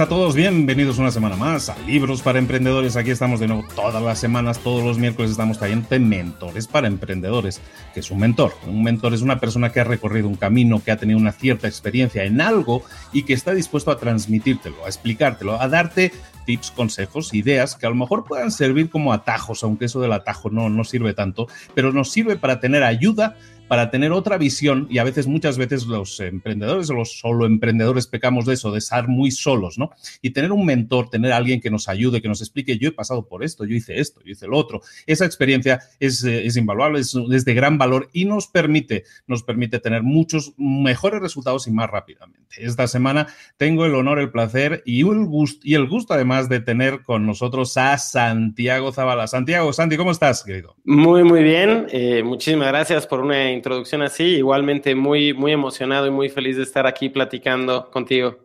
a todos, bienvenidos una semana más a Libros para Emprendedores. Aquí estamos de nuevo todas las semanas, todos los miércoles estamos trayendo mentores para emprendedores. que es un mentor? Un mentor es una persona que ha recorrido un camino, que ha tenido una cierta experiencia en algo y que está dispuesto a transmitírtelo, a explicártelo, a darte tips, consejos, ideas que a lo mejor puedan servir como atajos, aunque eso del atajo no, no sirve tanto, pero nos sirve para tener ayuda para tener otra visión y a veces, muchas veces los emprendedores o los solo emprendedores pecamos de eso, de estar muy solos, ¿no? Y tener un mentor, tener alguien que nos ayude, que nos explique, yo he pasado por esto, yo hice esto, yo hice lo otro. Esa experiencia es, es invaluable, es, es, de gran valor y nos permite, nos permite tener muchos mejores resultados y más rápidamente. Esta semana tengo el honor, el placer y el gusto, y el gusto además de tener con nosotros a Santiago Zavala. Santiago, Santi, ¿cómo estás, querido? Muy, muy bien. Eh, muchísimas gracias por una introducción así. Igualmente muy, muy emocionado y muy feliz de estar aquí platicando contigo.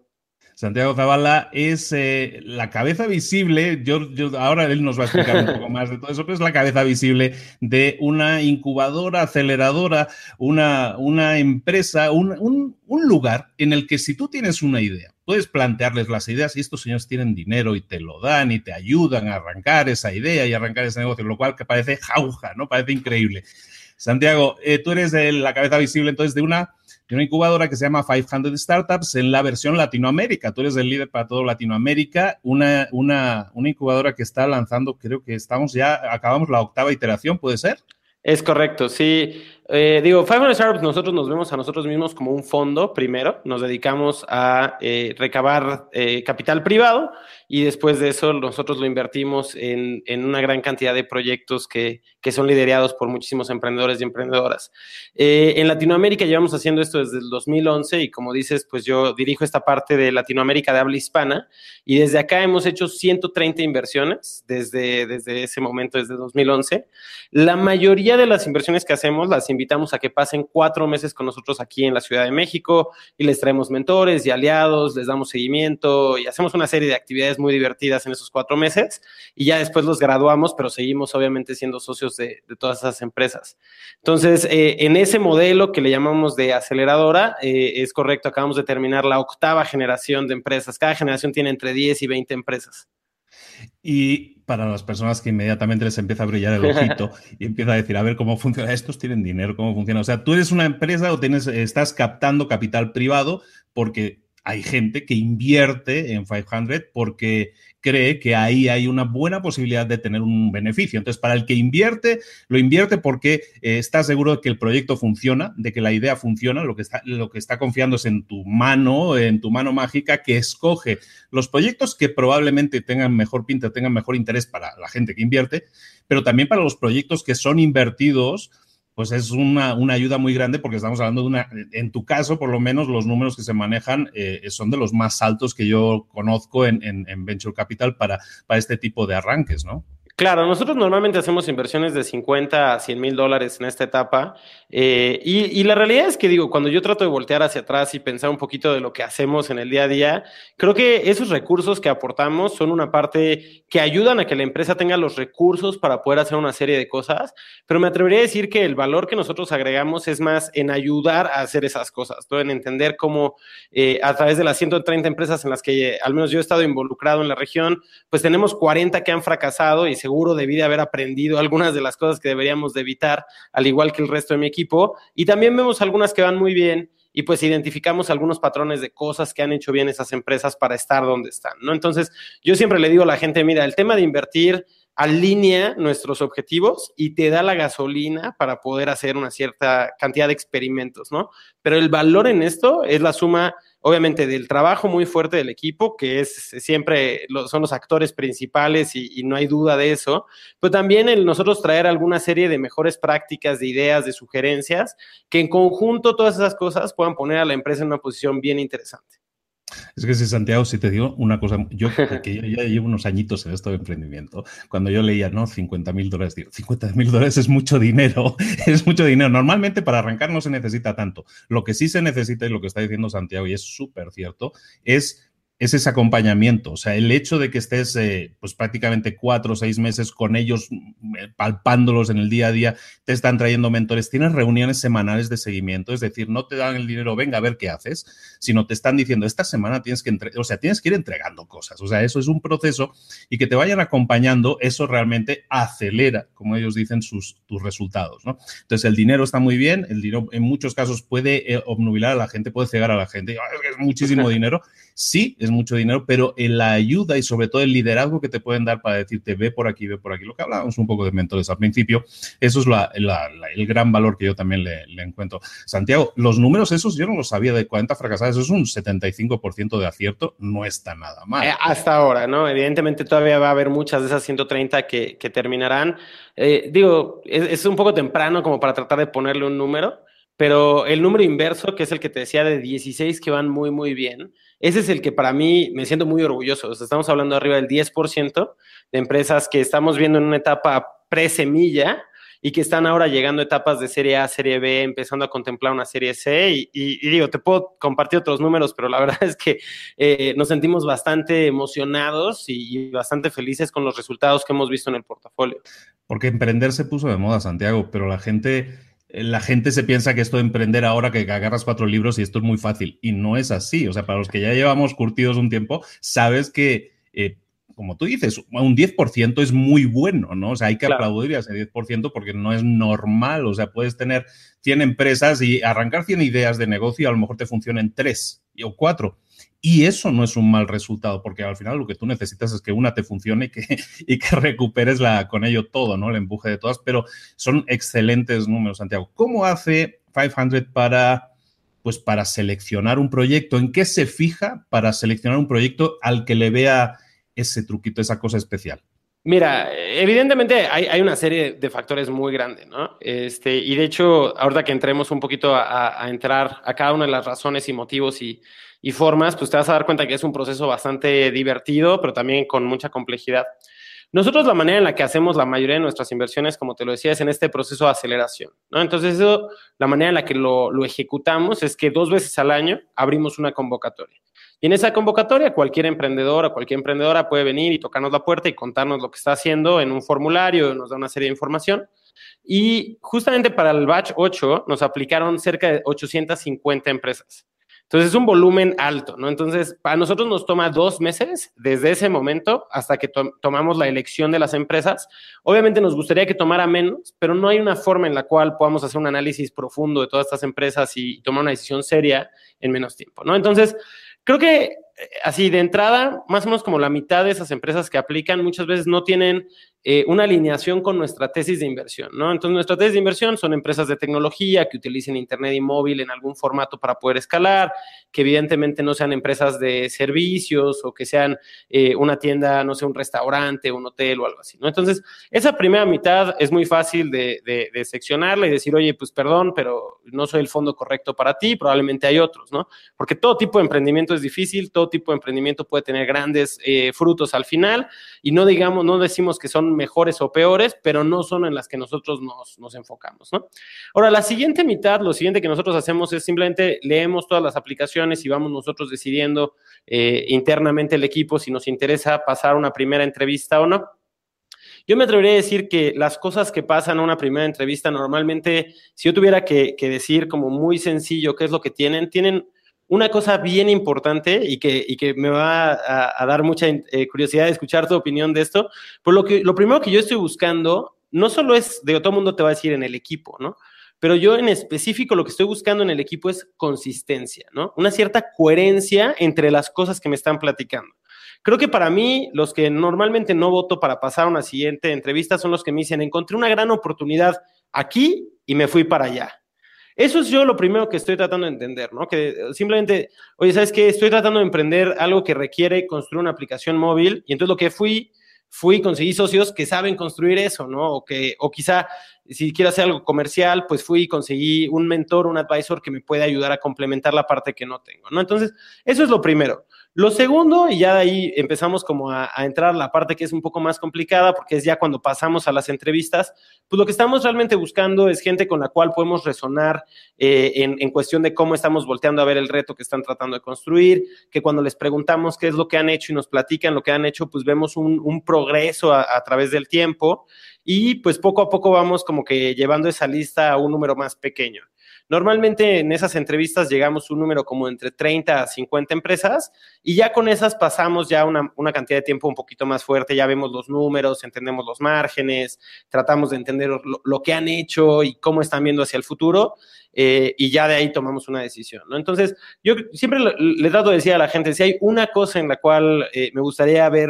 Santiago Zavala es eh, la cabeza visible, yo, ahora él nos va a explicar un poco más de todo eso, pero es la cabeza visible de una incubadora, aceleradora, una, una empresa, un, un, un lugar en el que si tú tienes una idea, puedes plantearles las ideas y estos señores tienen dinero y te lo dan y te ayudan a arrancar esa idea y arrancar ese negocio, lo cual que parece jauja, ¿no? Parece increíble. Santiago, eh, tú eres la cabeza visible entonces de una, de una incubadora que se llama 500 Startups en la versión Latinoamérica. Tú eres el líder para todo Latinoamérica, una, una, una incubadora que está lanzando, creo que estamos ya, acabamos la octava iteración, ¿puede ser? Es correcto, sí. Eh, digo, 500 Startups, nosotros nos vemos a nosotros mismos como un fondo primero, nos dedicamos a eh, recabar eh, capital privado y después de eso nosotros lo invertimos en, en una gran cantidad de proyectos que, que, son liderados por muchísimos emprendedores y emprendedoras. Eh, en Latinoamérica llevamos haciendo esto desde el 2011 y como dices, pues yo dirijo esta parte de Latinoamérica de habla hispana y desde acá hemos hecho 130 inversiones desde, desde ese momento, desde 2011. La mayoría de las inversiones que hacemos las invitamos a que pasen cuatro meses con nosotros aquí en la Ciudad de México y les traemos mentores y aliados, les damos seguimiento y hacemos una serie de actividades muy divertidas en esos cuatro meses y ya después los graduamos, pero seguimos obviamente siendo socios de, de todas esas empresas. Entonces, eh, en ese modelo que le llamamos de aceleradora, eh, es correcto, acabamos de terminar la octava generación de empresas. Cada generación tiene entre 10 y 20 empresas. Y para las personas que inmediatamente les empieza a brillar el ojito y empieza a decir, a ver cómo funciona, estos tienen dinero, cómo funciona. O sea, tú eres una empresa o tienes, estás captando capital privado porque hay gente que invierte en 500 porque cree que ahí hay una buena posibilidad de tener un beneficio. Entonces, para el que invierte, lo invierte porque eh, está seguro de que el proyecto funciona, de que la idea funciona, lo que, está, lo que está confiando es en tu mano, en tu mano mágica, que escoge los proyectos que probablemente tengan mejor pinta, tengan mejor interés para la gente que invierte, pero también para los proyectos que son invertidos pues es una, una, ayuda muy grande porque estamos hablando de una, en tu caso, por lo menos los números que se manejan eh, son de los más altos que yo conozco en, en, en Venture Capital para, para este tipo de arranques, ¿no? Claro, nosotros normalmente hacemos inversiones de 50 a 100 mil dólares en esta etapa eh, y, la realidad es que digo, cuando yo trato de voltear hacia atrás y pensar un poquito de lo que hacemos en el día a día, creo que esos recursos que aportamos son una parte que ayudan a que la empresa tenga los recursos para poder hacer una serie de cosas, pero me atrevería a decir que el valor que nosotros agregamos es más en ayudar a hacer esas cosas, ¿no? en entender cómo eh, a través de las 130 empresas en las que al menos yo he estado involucrado en la región, pues tenemos 40 que han fracasado y se seguro debí de haber aprendido algunas de las cosas que deberíamos de evitar, al igual que el resto de mi equipo. Y también vemos algunas que van muy bien y pues identificamos algunos patrones de cosas que han hecho bien esas empresas para estar donde están, ¿no? Entonces, yo siempre le digo a la gente, mira, el tema de invertir alinea nuestros objetivos y te da la gasolina para poder hacer una cierta cantidad de experimentos, ¿no? Pero el valor en esto es la suma obviamente del trabajo muy fuerte del equipo, que es siempre son los actores principales y, y, no hay duda de eso, pero también el nosotros traer alguna serie de mejores prácticas, de ideas, de sugerencias, que en conjunto todas esas cosas puedan poner a la empresa en una posición bien interesante. Es que si Santiago, si te digo una cosa, yo que yo ya llevo unos añitos en esto de emprendimiento, cuando yo leía, no, 50 mil dólares, digo, 50 mil dólares es mucho dinero, es mucho dinero. Normalmente para arrancar no se necesita tanto. Lo que sí se necesita y lo que está diciendo Santiago, y es súper cierto, es es ese acompañamiento. O sea, el hecho de que estés eh, pues prácticamente cuatro o seis meses con ellos, mm, eh, palpándolos en el día a día, te están trayendo mentores. Tienes reuniones semanales de seguimiento, es decir, no te dan el dinero, venga a ver qué haces, sino te están diciendo, esta semana tienes que, o sea, tienes que ir entregando cosas. O sea, eso es un proceso y que te vayan acompañando, eso realmente acelera, como ellos dicen, sus, tus resultados. ¿no? Entonces, el dinero está muy bien, el dinero en muchos casos puede eh, obnubilar a la gente, puede cegar a la gente. Es muchísimo dinero. Sí, es mucho dinero, pero la ayuda y sobre todo el liderazgo que te pueden dar para decirte ve por aquí, ve por aquí, lo que hablábamos un poco de mentores al principio, eso es el gran valor que yo también le, encuentro. Santiago, los números esos yo no los sabía de 40 fracasadas, eso es un 75% de acierto, no está nada mal. Eh, hasta ahora, ¿no? Evidentemente todavía va a haber muchas de esas 130 que, terminarán. Eh, digo, es un poco temprano como para tratar de ponerle un número. Pero el número inverso, que es el que te decía de 16 que van muy, muy bien, ese es el que para mí me siento muy orgulloso. estamos hablando arriba del 10% de empresas que estamos viendo en una etapa pre-semilla y que están ahora llegando a etapas de serie A, serie B, empezando a contemplar una serie C. Y, digo, te puedo compartir otros números, pero la verdad es que eh, nos sentimos bastante emocionados y, bastante felices con los resultados que hemos visto en el portafolio. Porque emprender se puso de moda, Santiago, pero la gente la gente se piensa que esto de emprender ahora, que agarras cuatro libros y esto es muy fácil. Y no es así. O sea, para los que ya llevamos curtidos un tiempo, sabes que, eh, como tú dices, un 10% es muy bueno, ¿no? O sea, hay que aplaudir a ese 10% porque no es normal. O sea, puedes tener 100 empresas y arrancar 100 ideas de negocio y a lo mejor te funcionen tres o cuatro y eso no es un mal resultado, porque al final lo que tú necesitas es que una te funcione y que, y que recuperes la, con ello todo, ¿no? El empuje de todas, pero son excelentes números, Santiago. ¿Cómo hace 500 para, pues, para seleccionar un proyecto? ¿En qué se fija para seleccionar un proyecto al que le vea ese truquito, esa cosa especial? Mira, evidentemente hay, una serie de factores muy grandes, ¿no? Este, y de hecho, ahorita que entremos un poquito a, a entrar a cada una de las razones y motivos y, y formas, pues te vas a dar cuenta que es un proceso bastante divertido, pero también con mucha complejidad. Nosotros la manera en la que hacemos la mayoría de nuestras inversiones, como te lo decía, es en este proceso de aceleración. Entonces, la manera en la que lo, lo, ejecutamos es que dos veces al año abrimos una convocatoria. Y en esa convocatoria, cualquier emprendedor o cualquier emprendedora puede venir y tocarnos la puerta y contarnos lo que está haciendo en un formulario, nos da una serie de información. Y justamente para el batch 8 nos aplicaron cerca de 850 empresas. Entonces es un volumen alto, ¿no? Entonces, para nosotros nos toma dos meses desde ese momento hasta que tomamos la elección de las empresas. Obviamente nos gustaría que tomara menos, pero no hay una forma en la cual podamos hacer un análisis profundo de todas estas empresas y tomar una decisión seria en menos tiempo, ¿no? Entonces, creo que eh, así de entrada, más o menos como la mitad de esas empresas que aplican muchas veces no tienen eh, una alineación con nuestra tesis de inversión, ¿no? Entonces, nuestra tesis de inversión son empresas de tecnología que utilicen Internet y móvil en algún formato para poder escalar, que evidentemente no sean empresas de servicios o que sean eh, una tienda, no sé, un restaurante, un hotel o algo así, ¿no? Entonces, esa primera mitad es muy fácil de, de, seccionarla y decir, oye, pues perdón, pero no soy el fondo correcto para ti, probablemente hay otros, ¿no? Porque todo tipo de emprendimiento es difícil, todo tipo de emprendimiento puede tener grandes eh, frutos al final y no digamos, no decimos que son mejores o peores, pero no son en las que nosotros nos, enfocamos, ¿no? Ahora, la siguiente mitad, lo siguiente que nosotros hacemos es simplemente leemos todas las aplicaciones y vamos nosotros decidiendo eh, internamente el equipo si nos interesa pasar una primera entrevista o no. Yo me atrevería a decir que las cosas que pasan en una primera entrevista normalmente, si yo tuviera que decir como muy sencillo qué es lo que tienen, tienen una cosa bien importante y que, y que me va a, dar mucha eh, curiosidad de escuchar tu opinión de esto, por lo que lo primero que yo estoy buscando no solo es, de todo el mundo te va a decir en el equipo, ¿no? Pero yo en específico lo que estoy buscando en el equipo es consistencia, ¿no? Una cierta coherencia entre las cosas que me están platicando. Creo que para mí, los que normalmente no voto para pasar a una siguiente entrevista son los que me dicen, encontré una gran oportunidad aquí y me fui para allá. Eso es yo lo primero que estoy tratando de entender, ¿no? Que simplemente, oye, ¿sabes qué? Estoy tratando de emprender algo que requiere construir una aplicación móvil y entonces lo que fui, fui, conseguí socios que saben construir eso, ¿no? O que, o quizá si quiero hacer algo comercial, pues fui y conseguí un mentor, un advisor que me puede ayudar a complementar la parte que no tengo, ¿no? Entonces, eso es lo primero. Lo segundo, y ya de ahí empezamos como a, entrar la parte que es un poco más complicada, porque es ya cuando pasamos a las entrevistas, pues lo que estamos realmente buscando es gente con la cual podemos resonar eh, en, cuestión de cómo estamos volteando a ver el reto que están tratando de construir, que cuando les preguntamos qué es lo que han hecho y nos platican lo que han hecho, pues vemos un, progreso a, a través del tiempo y pues poco a poco vamos como que llevando esa lista a un número más pequeño. Normalmente en esas entrevistas llegamos a un número como entre 30 a 50 empresas y ya con esas pasamos ya una, una, cantidad de tiempo un poquito más fuerte, ya vemos los números, entendemos los márgenes, tratamos de entender lo, lo que han hecho y cómo están viendo hacia el futuro eh, y ya de ahí tomamos una decisión, ¿no? Entonces, yo siempre le, trato de decir a la gente, si hay una cosa en la cual eh, me gustaría ver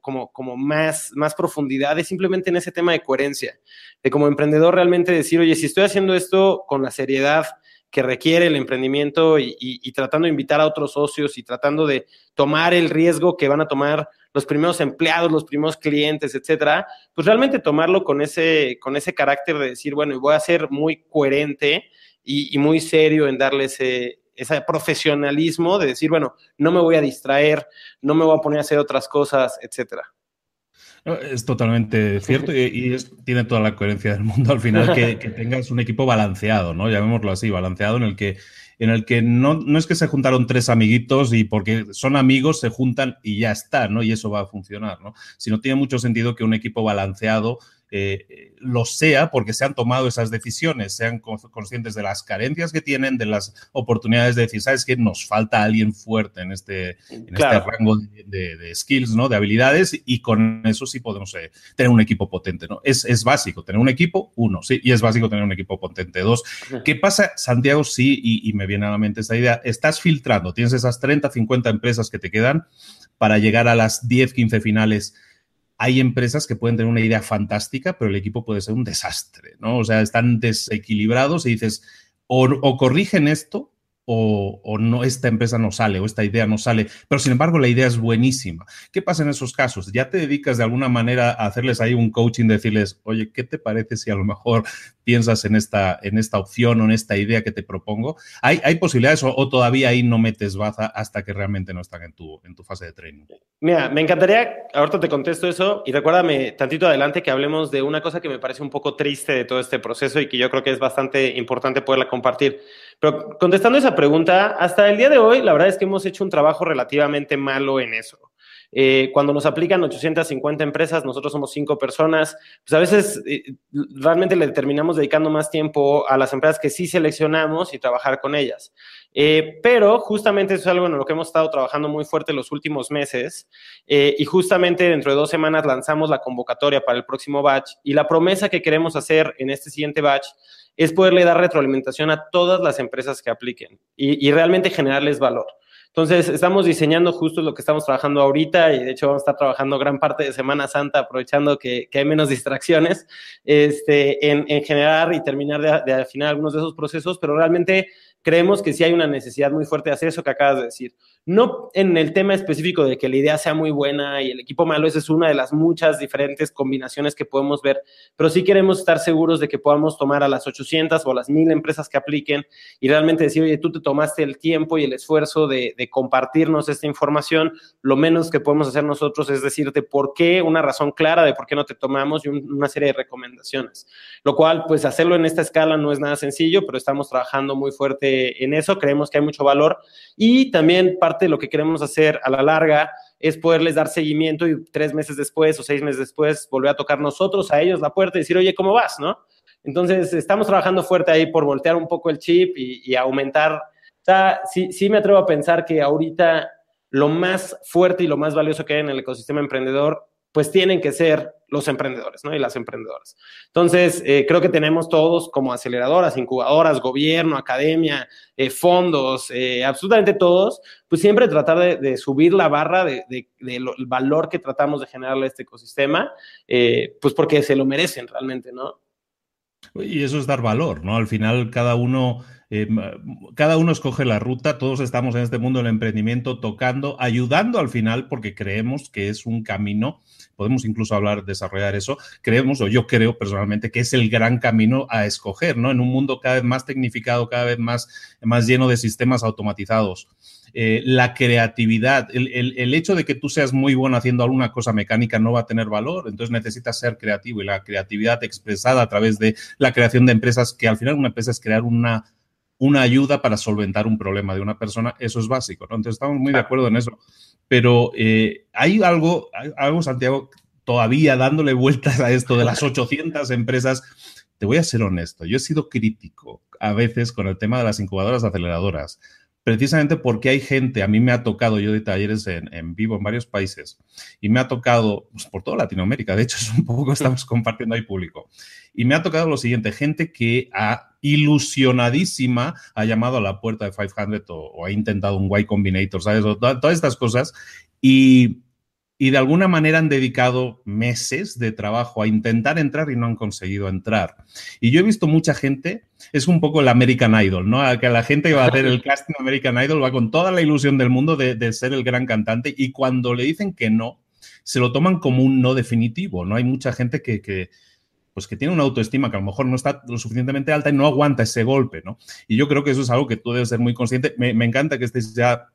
como, como más, más profundidad, es simplemente en ese tema de coherencia, de como emprendedor realmente decir, oye, si estoy haciendo esto con la seriedad que requiere el emprendimiento y, tratando de invitar a otros socios y tratando de tomar el riesgo que van a tomar los primeros empleados, los primeros clientes, etcétera, pues realmente tomarlo con ese, con ese carácter de decir, bueno, voy a ser muy coherente y, muy serio en darle ese, profesionalismo de decir, bueno, no me voy a distraer, no me voy a poner a hacer otras cosas, etcétera. Es totalmente cierto y, tiene toda la coherencia del mundo al final que, tengas un equipo balanceado, ¿no? Llamémoslo así, balanceado en el que, en el que no, no, es que se juntaron tres amiguitos y porque son amigos se juntan y ya está, ¿no? Y eso va a funcionar, ¿no? Sino tiene mucho sentido que un equipo balanceado eh, lo sea porque se han tomado esas decisiones, sean conscientes de las carencias que tienen, de las oportunidades de decir, ¿sabes qué? Nos falta alguien fuerte en este, en este rango de, skills, ¿no? De habilidades y con eso sí podemos eh, tener un equipo potente, ¿no? Es, es, básico tener un equipo, uno, sí, y es básico tener un equipo potente, dos. ¿Qué pasa, Santiago? Sí, y, y me viene a la mente esta idea, estás filtrando, tienes esas 30, 50 empresas que te quedan para llegar a las 10, 15 finales hay empresas que pueden tener una idea fantástica, pero el equipo puede ser un desastre, ¿no? O sea, están desequilibrados y dices, o, corrigen esto o, no, esta empresa no sale o esta idea no sale, pero sin embargo la idea es buenísima. ¿Qué pasa en esos casos? ¿Ya te dedicas de alguna manera a hacerles ahí un coaching, decirles, oye, ¿qué te parece si a lo mejor piensas en esta, en esta opción o en esta idea que te propongo? ¿Hay, hay posibilidades o, todavía ahí no metes baza hasta que realmente no están en tu, en tu fase de training? Mira, me encantaría, ahorita te contesto eso y recuérdame tantito adelante que hablemos de una cosa que me parece un poco triste de todo este proceso y que yo creo que es bastante importante poderla compartir. Pero contestando esa pregunta, hasta el día de hoy, la verdad es que hemos hecho un trabajo relativamente malo en eso. Eh, cuando nos aplican 850 empresas, nosotros somos cinco personas, pues a veces eh, realmente le terminamos dedicando más tiempo a las empresas que sí seleccionamos y trabajar con ellas. Eh, pero justamente eso es algo en lo que hemos estado trabajando muy fuerte los últimos meses y justamente dentro de dos semanas lanzamos la convocatoria para el próximo batch y la promesa que queremos hacer en este siguiente batch es poderle dar retroalimentación a todas las empresas que apliquen y realmente generarles valor. Entonces, estamos diseñando justo lo que estamos trabajando ahorita y de hecho vamos a estar trabajando gran parte de Semana Santa aprovechando que, hay menos distracciones este, en, generar y terminar de, de afinar algunos de esos procesos, pero realmente creemos que sí hay una necesidad muy fuerte de hacer eso que acabas de decir. No en el tema específico de que la idea sea muy buena y el equipo malo, esa es una de las muchas diferentes combinaciones que podemos ver, pero sí queremos estar seguros de que podamos tomar a las 800 o a las 1000 empresas que apliquen y realmente decir, oye, tú te tomaste el tiempo y el esfuerzo de, compartirnos esta información, lo menos que podemos hacer nosotros es decirte por qué, una razón clara de por qué no te tomamos y una serie de recomendaciones. Lo cual, pues hacerlo en esta escala no es nada sencillo, pero estamos trabajando muy fuerte en eso, creemos que hay mucho valor y también parte de lo que queremos hacer a la larga es poderles dar seguimiento y tres meses después o seis meses después volver a tocar nosotros a ellos la puerta y decir, oye, ¿cómo vas? ¿No? Entonces, estamos trabajando fuerte ahí por voltear un poco el chip y, aumentar. O sea, sí, sí me atrevo a pensar que ahorita lo más fuerte y lo más valioso que hay en el ecosistema emprendedor pues tienen que ser los emprendedores, ¿no? Y las emprendedoras. Entonces, eh, creo que tenemos todos como aceleradoras, incubadoras, gobierno, academia, eh, fondos, eh, absolutamente todos, pues siempre tratar de, subir la barra del de, valor que tratamos de generarle a este ecosistema, pues porque se lo merecen realmente, ¿no? Y eso es dar valor, ¿no? Al final cada uno eh, cada uno escoge la ruta, todos estamos en este mundo del emprendimiento tocando, ayudando al final porque creemos que es un camino, podemos incluso hablar, desarrollar eso, creemos o yo creo personalmente que es el gran camino a escoger, ¿no? En un mundo cada vez más tecnificado, cada vez más, más lleno de sistemas automatizados. eh, la creatividad, el, hecho de que tú seas muy bueno haciendo alguna cosa mecánica no va a tener valor, entonces necesitas ser creativo y la creatividad expresada a través de la creación de empresas, que al final una empresa es crear una, una ayuda para solventar un problema de una persona, eso es básico, ¿no? Entonces estamos muy de acuerdo en eso. Pero eh, hay algo, algo, Santiago, todavía dándole vueltas a esto de las 800 empresas. Te voy a ser honesto, yo he sido crítico a veces con el tema de las incubadoras aceleradoras precisamente porque hay gente, a mí me ha tocado, yo de talleres en, vivo en varios países, y me ha tocado, pues, por toda Latinoamérica, de hecho es un poco, estamos compartiendo ahí público, y me ha tocado lo siguiente, gente que ha ilusionadísima ha llamado a la puerta de 500 o, ha intentado un Y Combinator, ¿sabes? todas estas cosas, y y de alguna manera han dedicado meses de trabajo a intentar entrar y no han conseguido entrar. Y yo he visto mucha gente, es un poco el American Idol, ¿no? Que la gente que va a hacer el casting American Idol va con toda la ilusión del mundo de, ser el gran cantante y cuando le dicen que no, se lo toman como un no definitivo, ¿no? Hay mucha gente que, pues que tiene una autoestima que a lo mejor no está lo suficientemente alta y no aguanta ese golpe, ¿no? Y yo creo que eso es algo que tú debes ser muy consciente. Me, me encanta que estés ya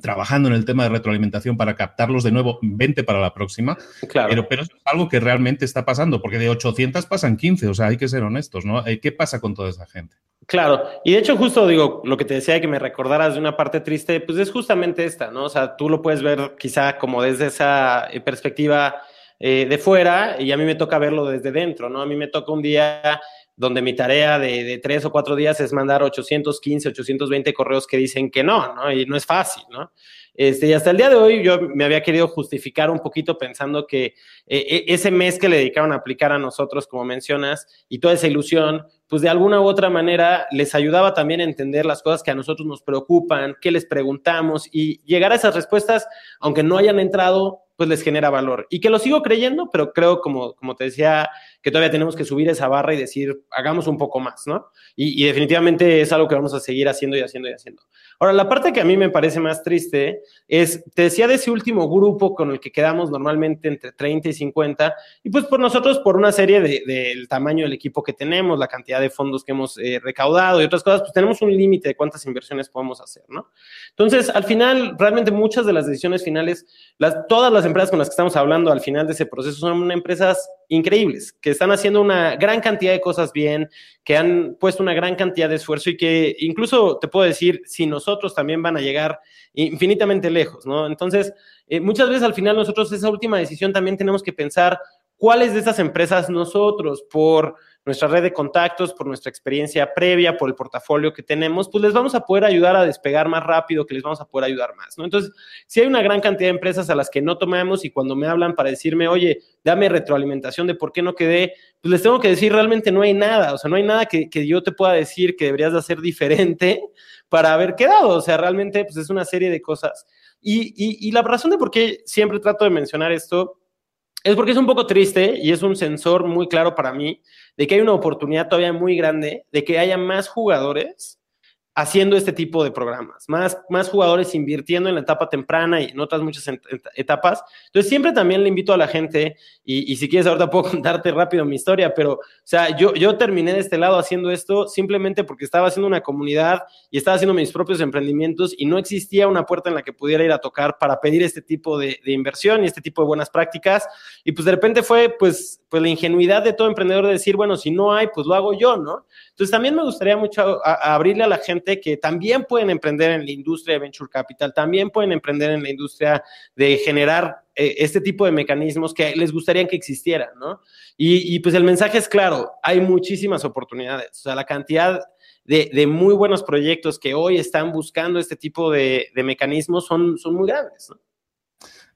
trabajando en el tema de retroalimentación para captarlos de nuevo, 20 para la próxima. Claro. Pero, pero es algo que realmente está pasando, porque de 800 pasan 15, o sea, hay que ser honestos, ¿no? Eh, ¿Qué pasa con toda esa gente? Claro, y de hecho justo digo, lo que te decía que me recordaras de una parte triste, pues es justamente esta, ¿no? O sea, tú lo puedes ver quizá como desde esa eh, perspectiva eh, de fuera y a mí me toca verlo desde dentro, ¿no? A mí me toca un día donde mi tarea de, tres o cuatro días es mandar 815, 820 correos que dicen que no, ¿no? Y no es fácil, ¿no? Este, y hasta el día de hoy yo me había querido justificar un poquito pensando que eh, e, ese mes que le dedicaron a aplicar a nosotros, como mencionas, y toda esa ilusión, pues de alguna u otra manera les ayudaba también a entender las cosas que a nosotros nos preocupan, qué les preguntamos y llegar a esas respuestas, aunque no hayan entrado, pues les genera valor. Y que lo sigo creyendo, pero creo, como, como te decía, que todavía tenemos que subir esa barra y decir, hagamos un poco más, ¿no? Y, definitivamente es algo que vamos a seguir haciendo y haciendo y haciendo. Ahora, la parte que a mí me parece más triste es, te decía de ese último grupo con el que quedamos normalmente entre 30 y 50, y pues por nosotros, por una serie del de, tamaño del equipo que tenemos, la cantidad de fondos que hemos eh, recaudado y otras cosas, pues tenemos un límite de cuántas inversiones podemos hacer, ¿no? Entonces, al final, realmente muchas de las decisiones finales, todas las empresas con las que estamos hablando al final de ese proceso son empresas increíbles, que están haciendo una gran cantidad de cosas bien, que han puesto una gran cantidad de esfuerzo y que incluso te puedo decir, si nosotros también van a llegar infinitamente lejos, ¿no? Entonces, eh, muchas veces al final nosotros esa última decisión también tenemos que pensar cuáles de esas empresas nosotros, por nuestra red de contactos, por nuestra experiencia previa, por el portafolio que tenemos, pues les vamos a poder ayudar a despegar más rápido, que les vamos a poder ayudar más, ¿no? Entonces, si hay una gran cantidad de empresas a las que no tomamos y cuando me hablan para decirme, oye, dame retroalimentación de por qué no quedé, pues les tengo que decir, realmente no hay nada, o sea, no hay nada que, que yo te pueda decir que deberías de hacer diferente para haber quedado, o sea, realmente, pues es una serie de cosas. Y, y, y la razón de por qué siempre trato de mencionar esto es porque es un poco triste y es un sensor muy claro para mí de que hay una oportunidad todavía muy grande de que haya más jugadores haciendo este tipo de programas, más, más jugadores invirtiendo en la etapa temprana y en otras muchas etapas. Entonces, siempre también le invito a la gente, y, y, si quieres ahorita puedo contarte rápido mi historia, pero, o sea, yo, yo terminé de este lado haciendo esto simplemente porque estaba haciendo una comunidad y estaba haciendo mis propios emprendimientos y no existía una puerta en la que pudiera ir a tocar para pedir este tipo de, de inversión y este tipo de buenas prácticas. Y pues de repente fue, pues, pues la ingenuidad de todo emprendedor de decir, bueno, si no hay, pues lo hago yo, ¿no? Entonces, también me gustaría mucho abrirle a la gente que también pueden emprender en la industria de venture capital, también pueden emprender en la industria de generar eh, este tipo de mecanismos que les gustaría que existieran, ¿no? Y, pues el mensaje es claro, hay muchísimas oportunidades, o sea, la cantidad de, muy buenos proyectos que hoy están buscando este tipo de, mecanismos son, son muy grandes, ¿no?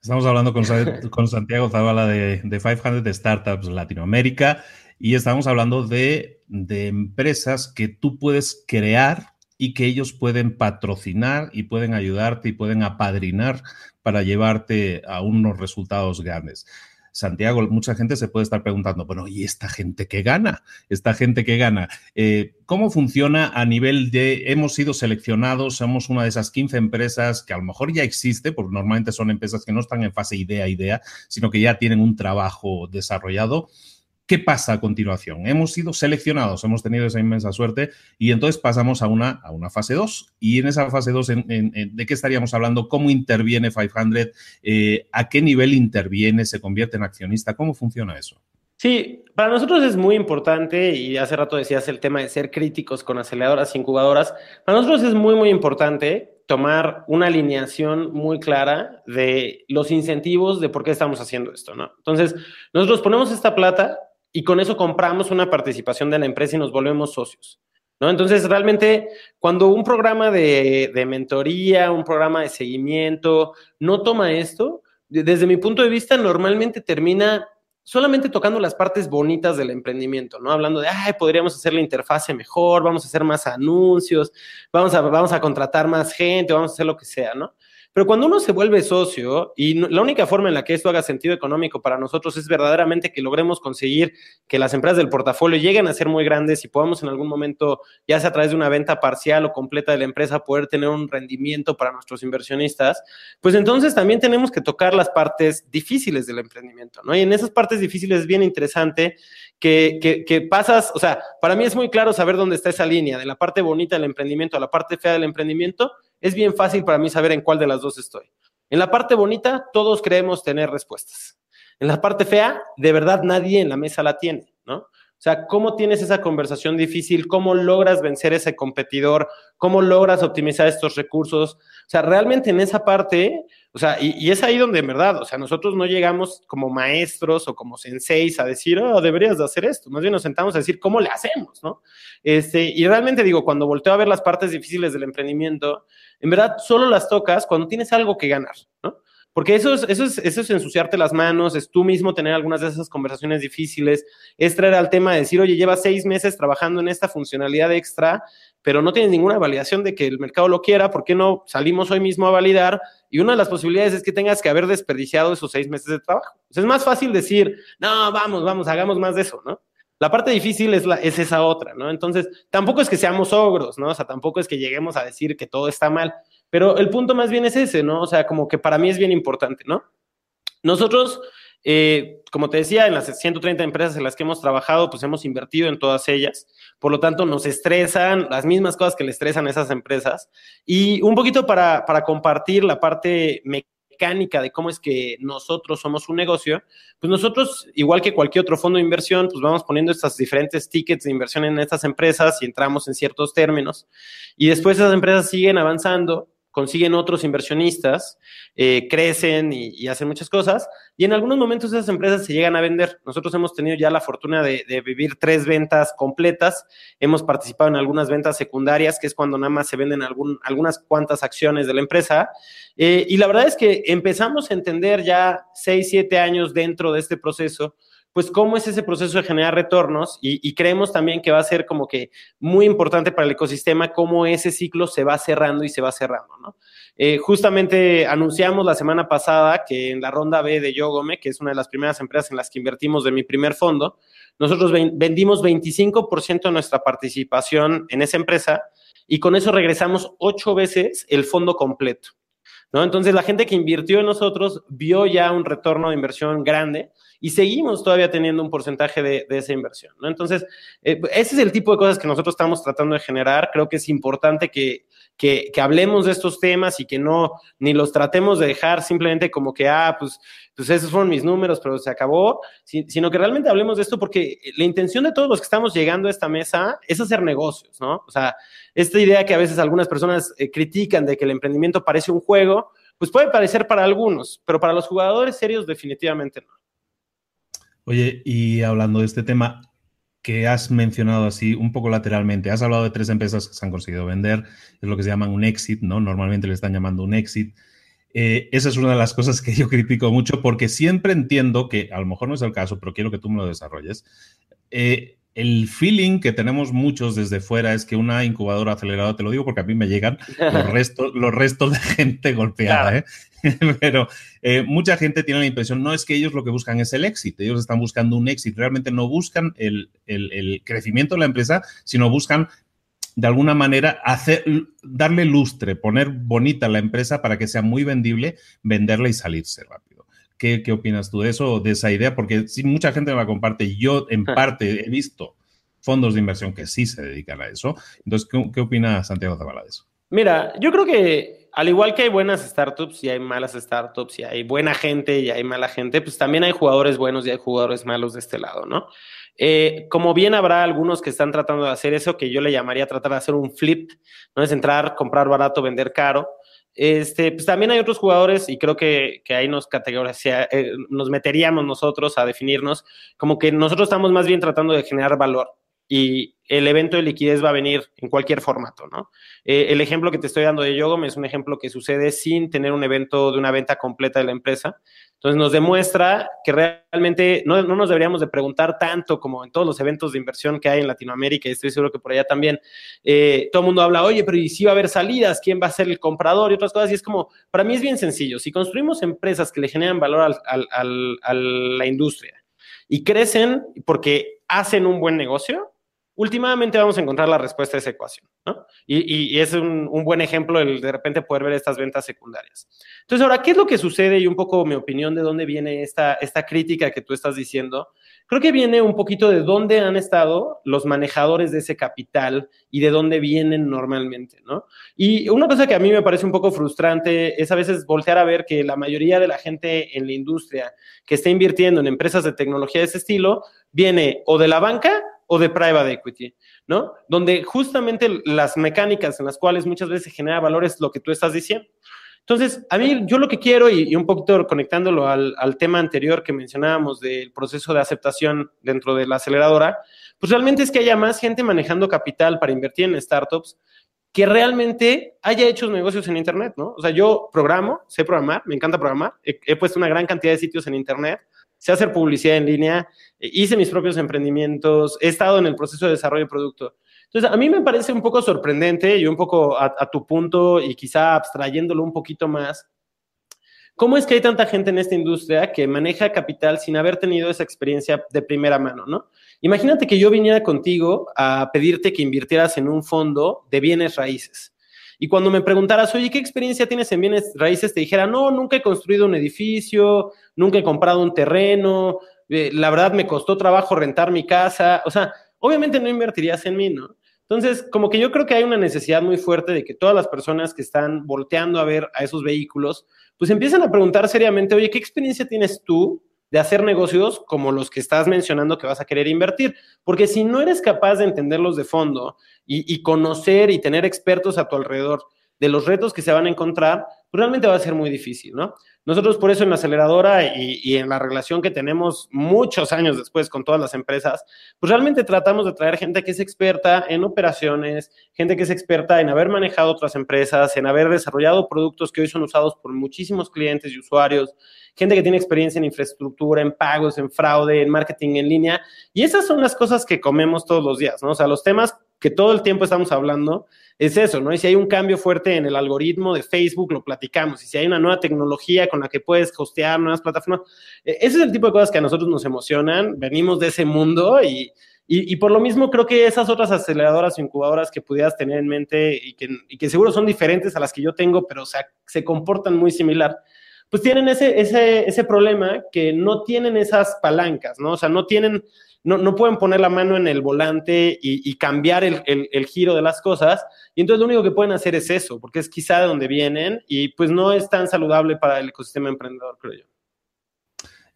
Estamos hablando con, con Santiago Zavala de, de 500 Startups Latinoamérica y estamos hablando de, de, empresas que tú puedes crear y que ellos pueden patrocinar y pueden ayudarte y pueden apadrinar para llevarte a unos resultados grandes. Santiago, mucha gente se puede estar preguntando, bueno, ¿y esta gente que gana? Esta gente que gana, eh, ¿cómo funciona a nivel de, hemos sido seleccionados, somos una de esas 15 empresas que a lo mejor ya existe, porque normalmente son empresas que no están en fase idea, idea, sino que ya tienen un trabajo desarrollado. ¿Qué pasa a continuación? Hemos sido seleccionados, hemos tenido esa inmensa suerte y entonces pasamos a una, a una fase 2. Y en esa fase 2, ¿de qué estaríamos hablando? ¿Cómo interviene 500? Eh, ¿A qué nivel interviene? ¿Se convierte en accionista? ¿Cómo funciona eso? Sí, para nosotros es muy importante, y hace rato decías el tema de ser críticos con aceleradoras, incubadoras, para nosotros es muy, muy importante tomar una alineación muy clara de los incentivos de por qué estamos haciendo esto, ¿no? Entonces, nosotros ponemos esta plata y con eso compramos una participación de la empresa y nos volvemos socios. ¿No? Entonces, realmente, cuando un programa de, de, mentoría, un programa de seguimiento, no toma esto, desde mi punto de vista, normalmente termina solamente tocando las partes bonitas del emprendimiento, ¿no? Hablando de, ay, podríamos hacer la interfase mejor, vamos a hacer más anuncios, vamos a, vamos a contratar más gente, vamos a hacer lo que sea, ¿no? Pero cuando uno se vuelve socio, y la única forma en la que esto haga sentido económico para nosotros es verdaderamente que logremos conseguir que las empresas del portafolio lleguen a ser muy grandes y podamos en algún momento, ya sea a través de una venta parcial o completa de la empresa, poder tener un rendimiento para nuestros inversionistas, pues entonces también tenemos que tocar las partes difíciles del emprendimiento, ¿no? Y en esas partes difíciles es bien interesante que, que, que pasas, o sea, para mí es muy claro saber dónde está esa línea, de la parte bonita del emprendimiento a la parte fea del emprendimiento, es bien fácil para mí saber en cuál de las dos estoy. En la parte bonita, todos creemos tener respuestas. En la parte fea, de verdad nadie en la mesa la tiene, ¿no? O sea, ¿cómo tienes esa conversación difícil? ¿Cómo logras vencer ese competidor? ¿Cómo logras optimizar estos recursos? O sea, realmente en esa parte, o sea, y, es ahí donde en verdad, o sea, nosotros no llegamos como maestros o como senseis a decir, oh, deberías de hacer esto. Más bien nos sentamos a decir, ¿cómo le hacemos? ¿No? Este, y realmente digo, cuando volteo a ver las partes difíciles del emprendimiento, en verdad solo las tocas cuando tienes algo que ganar, ¿no? Porque eso es, eso, es, eso es ensuciarte las manos, es tú mismo tener algunas de esas conversaciones difíciles, es traer al tema de decir, oye, llevas seis meses trabajando en esta funcionalidad extra, pero no tienes ninguna validación de que el mercado lo quiera, ¿por qué no salimos hoy mismo a validar? Y una de las posibilidades es que tengas que haber desperdiciado esos seis meses de trabajo. es más fácil decir, no, vamos, vamos, hagamos más de eso, ¿no? La parte difícil es, la, es esa otra, ¿no? Entonces, tampoco es que seamos ogros, ¿no? O sea, tampoco es que lleguemos a decir que todo está mal, pero el punto más bien es ese, ¿no? O sea, como que para mí es bien importante, ¿no? Nosotros, eh, como te decía, en las 130 empresas en las que hemos trabajado, pues hemos invertido en todas ellas. Por lo tanto, nos estresan las mismas cosas que le estresan a esas empresas. Y un poquito para, para compartir la parte mecánica de cómo es que nosotros somos un negocio, pues nosotros, igual que cualquier otro fondo de inversión, pues vamos poniendo estas diferentes tickets de inversión en estas empresas y entramos en ciertos términos. Y después esas empresas siguen avanzando consiguen otros inversionistas, eh, crecen y, hacen muchas cosas, y en algunos momentos esas empresas se llegan a vender. Nosotros hemos tenido ya la fortuna de, vivir tres ventas completas, hemos participado en algunas ventas secundarias, que es cuando nada más se venden algunas cuantas acciones de la empresa, eh, y la verdad es que empezamos a entender ya seis, siete años dentro de este proceso, pues cómo es ese proceso de generar retornos y, creemos también que va a ser como que muy importante para el ecosistema cómo ese ciclo se va cerrando y se va cerrando, ¿no? Eh, justamente anunciamos la semana pasada que en la ronda B de Yogome, que es una de las primeras empresas en las que invertimos de mi primer fondo, nosotros vendimos 25% de nuestra participación en esa empresa y con eso regresamos ocho veces el fondo completo. ¿no? Entonces la gente que invirtió en nosotros vio ya un retorno de inversión grande y seguimos todavía teniendo un porcentaje de, esa inversión, ¿no? Entonces, eh, ese es el tipo de cosas que nosotros estamos tratando de generar. Creo que es importante que, que, hablemos de estos temas y que no, ni los tratemos de dejar simplemente como que, ah, pues, pues esos fueron mis números, pero se acabó, sino que realmente hablemos de esto porque la intención de todos los que estamos llegando a esta mesa es hacer negocios, ¿no? O sea, esta idea que a veces algunas personas eh, critican de que el emprendimiento parece un juego, pues puede parecer para algunos, pero para los jugadores serios definitivamente no. Oye, y hablando de este tema que has mencionado así un poco lateralmente, has hablado de tres empresas que se han conseguido vender, es lo que se llama un exit, ¿no? Normalmente le están llamando un exit. Eh, esa es una de las cosas que yo critico mucho porque siempre entiendo que, a lo mejor no es el caso, pero quiero que tú me lo desarrolles. Eh, el feeling que tenemos muchos desde fuera es que una incubadora acelerada, te lo digo porque a mí me llegan los restos, los restos de gente golpeada, ¿eh? pero eh, mucha gente tiene la impresión, no es que ellos lo que buscan es el éxito, ellos están buscando un éxito, realmente no buscan el, crecimiento de la empresa, sino buscan de alguna manera hacer, darle lustre, poner bonita la empresa para que sea muy vendible, venderla y salirse rápido. ¿Qué, ¿Qué, opinas tú de eso, de esa idea? Porque si mucha gente me la comparte. Yo, en parte, he visto fondos de inversión que sí se dedican a eso. Entonces, ¿qué, qué opina Santiago Zavala de eso? Mira, yo creo que al igual que hay buenas startups y hay malas startups y hay buena gente y hay mala gente, pues también hay jugadores buenos y hay jugadores malos de este lado, ¿no? Eh, como bien habrá algunos que están tratando de hacer eso, que yo le llamaría tratar de hacer un flip, ¿no? Es entrar, comprar barato, vender caro. Este, pues también hay otros jugadores y creo que, que ahí nos eh, nos meteríamos nosotros a definirnos como que nosotros estamos más bien tratando de generar valor y el evento de liquidez va a venir en cualquier formato, ¿no? Eh, el ejemplo que te estoy dando de Yogom es un ejemplo que sucede sin tener un evento de una venta completa de la empresa. Entonces nos demuestra que realmente no, no, nos deberíamos de preguntar tanto como en todos los eventos de inversión que hay en Latinoamérica, y estoy seguro que por allá también, eh, todo el mundo habla, oye, pero ¿y si va a haber salidas? ¿Quién va a ser el comprador? Y otras cosas. Y es como, para mí es bien sencillo. Si construimos empresas que le generan valor al, al, al, a la industria y crecen porque hacen un buen negocio, últimamente vamos a encontrar la respuesta a esa ecuación, ¿no? Y, es un, buen ejemplo el de repente poder ver estas ventas secundarias. Entonces, ahora, ¿qué es lo que sucede? Y un poco mi opinión de dónde viene esta, esta crítica que tú estás diciendo. Creo que viene un poquito de dónde han estado los manejadores de ese capital y de dónde vienen normalmente, ¿no? Y una cosa que a mí me parece un poco frustrante es a veces voltear a ver que la mayoría de la gente en la industria que está invirtiendo en empresas de tecnología de ese estilo viene o de la banca o de private equity, ¿no? Donde justamente las mecánicas en las cuales muchas veces se genera valor es lo que tú estás diciendo. Entonces, a mí yo lo que quiero, y, un poquito conectándolo al, al, tema anterior que mencionábamos del proceso de aceptación dentro de la aceleradora, pues realmente es que haya más gente manejando capital para invertir en startups que realmente haya hecho negocios en Internet, ¿no? O sea, yo programo, sé programar, me encanta programar, he puesto una gran cantidad de sitios en Internet, sé hacer publicidad en línea, hice mis propios emprendimientos, he estado en el proceso de desarrollo de producto. Entonces, a mí me parece un poco sorprendente y un poco a, tu punto y quizá abstrayéndolo un poquito más, ¿cómo es que hay tanta gente en esta industria que maneja capital sin haber tenido esa experiencia de primera mano, ¿no? Imagínate que yo viniera contigo a pedirte que invirtieras en un fondo de bienes raíces. Y cuando me preguntaras, oye, ¿qué experiencia tienes en bienes raíces? Te dijera, no, nunca he construido un edificio, nunca he comprado un terreno, eh, la verdad me costó trabajo rentar mi casa. O sea, obviamente no invertirías en mí, ¿no? Entonces, como que yo creo que hay una necesidad muy fuerte de que todas las personas que están volteando a ver a esos vehículos, pues empiezan a preguntar seriamente, oye, ¿qué experiencia tienes tú de hacer negocios como los que estás mencionando que vas a querer invertir. Porque si no eres capaz de entenderlos de fondo y, conocer y tener expertos a tu alrededor de los retos que se van a encontrar, realmente va a ser muy difícil, ¿no? Nosotros por eso en la aceleradora y, en la relación que tenemos muchos años después con todas las empresas, pues realmente tratamos de traer gente que es experta en operaciones, gente que es experta en haber manejado otras empresas, en haber desarrollado productos que hoy son usados por muchísimos clientes y usuarios, gente que tiene experiencia en infraestructura, en pagos, en fraude, en marketing en línea. Y esas son las cosas que comemos todos los días, ¿no? O sea, los temas que todo el tiempo estamos hablando es eso, ¿no? Y si hay un cambio fuerte en el algoritmo de Facebook, lo platicamos. Y si hay una nueva tecnología con la que puedes hostear nuevas plataformas, e, ese es el tipo de cosas que a nosotros nos emocionan. Venimos de ese mundo y, y, por lo mismo creo que esas otras aceleradoras o incubadoras que pudieras tener en mente y que, y que seguro son diferentes a las que yo tengo, pero o sea, se comportan muy similar, pues tienen ese, ese, ese problema que no tienen esas palancas, ¿no? O sea, no tienen, no, no pueden poner la mano en el volante y, cambiar el, el, el, giro de las cosas. Y entonces lo único que pueden hacer es eso, porque es quizá de donde vienen y pues no es tan saludable para el ecosistema emprendedor, creo yo.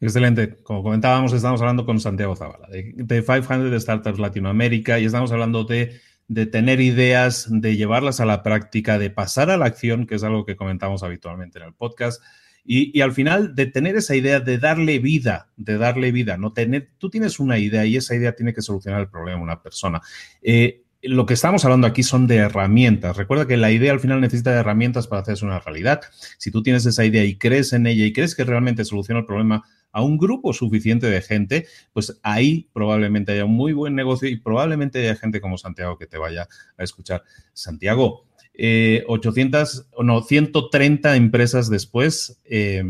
Excelente. Como comentábamos, estamos hablando con Santiago Zavala de, de 500 Startups Latinoamérica y estamos hablando de de tener ideas, de llevarlas a la práctica, de pasar a la acción, que es algo que comentamos habitualmente en el podcast, y, al final de tener esa idea de darle vida, de darle vida, no tener, tú tienes una idea y esa idea tiene que solucionar el problema de una persona. Eh, lo que estamos hablando aquí son de herramientas. Recuerda que la idea al final necesita de herramientas para hacerse una realidad. Si tú tienes esa idea y crees en ella y crees que realmente soluciona el problema a un grupo suficiente de gente, pues ahí probablemente haya un muy buen negocio y probablemente haya gente como Santiago que te vaya a escuchar. Santiago, eh, 800, no, 130 empresas después. Eh,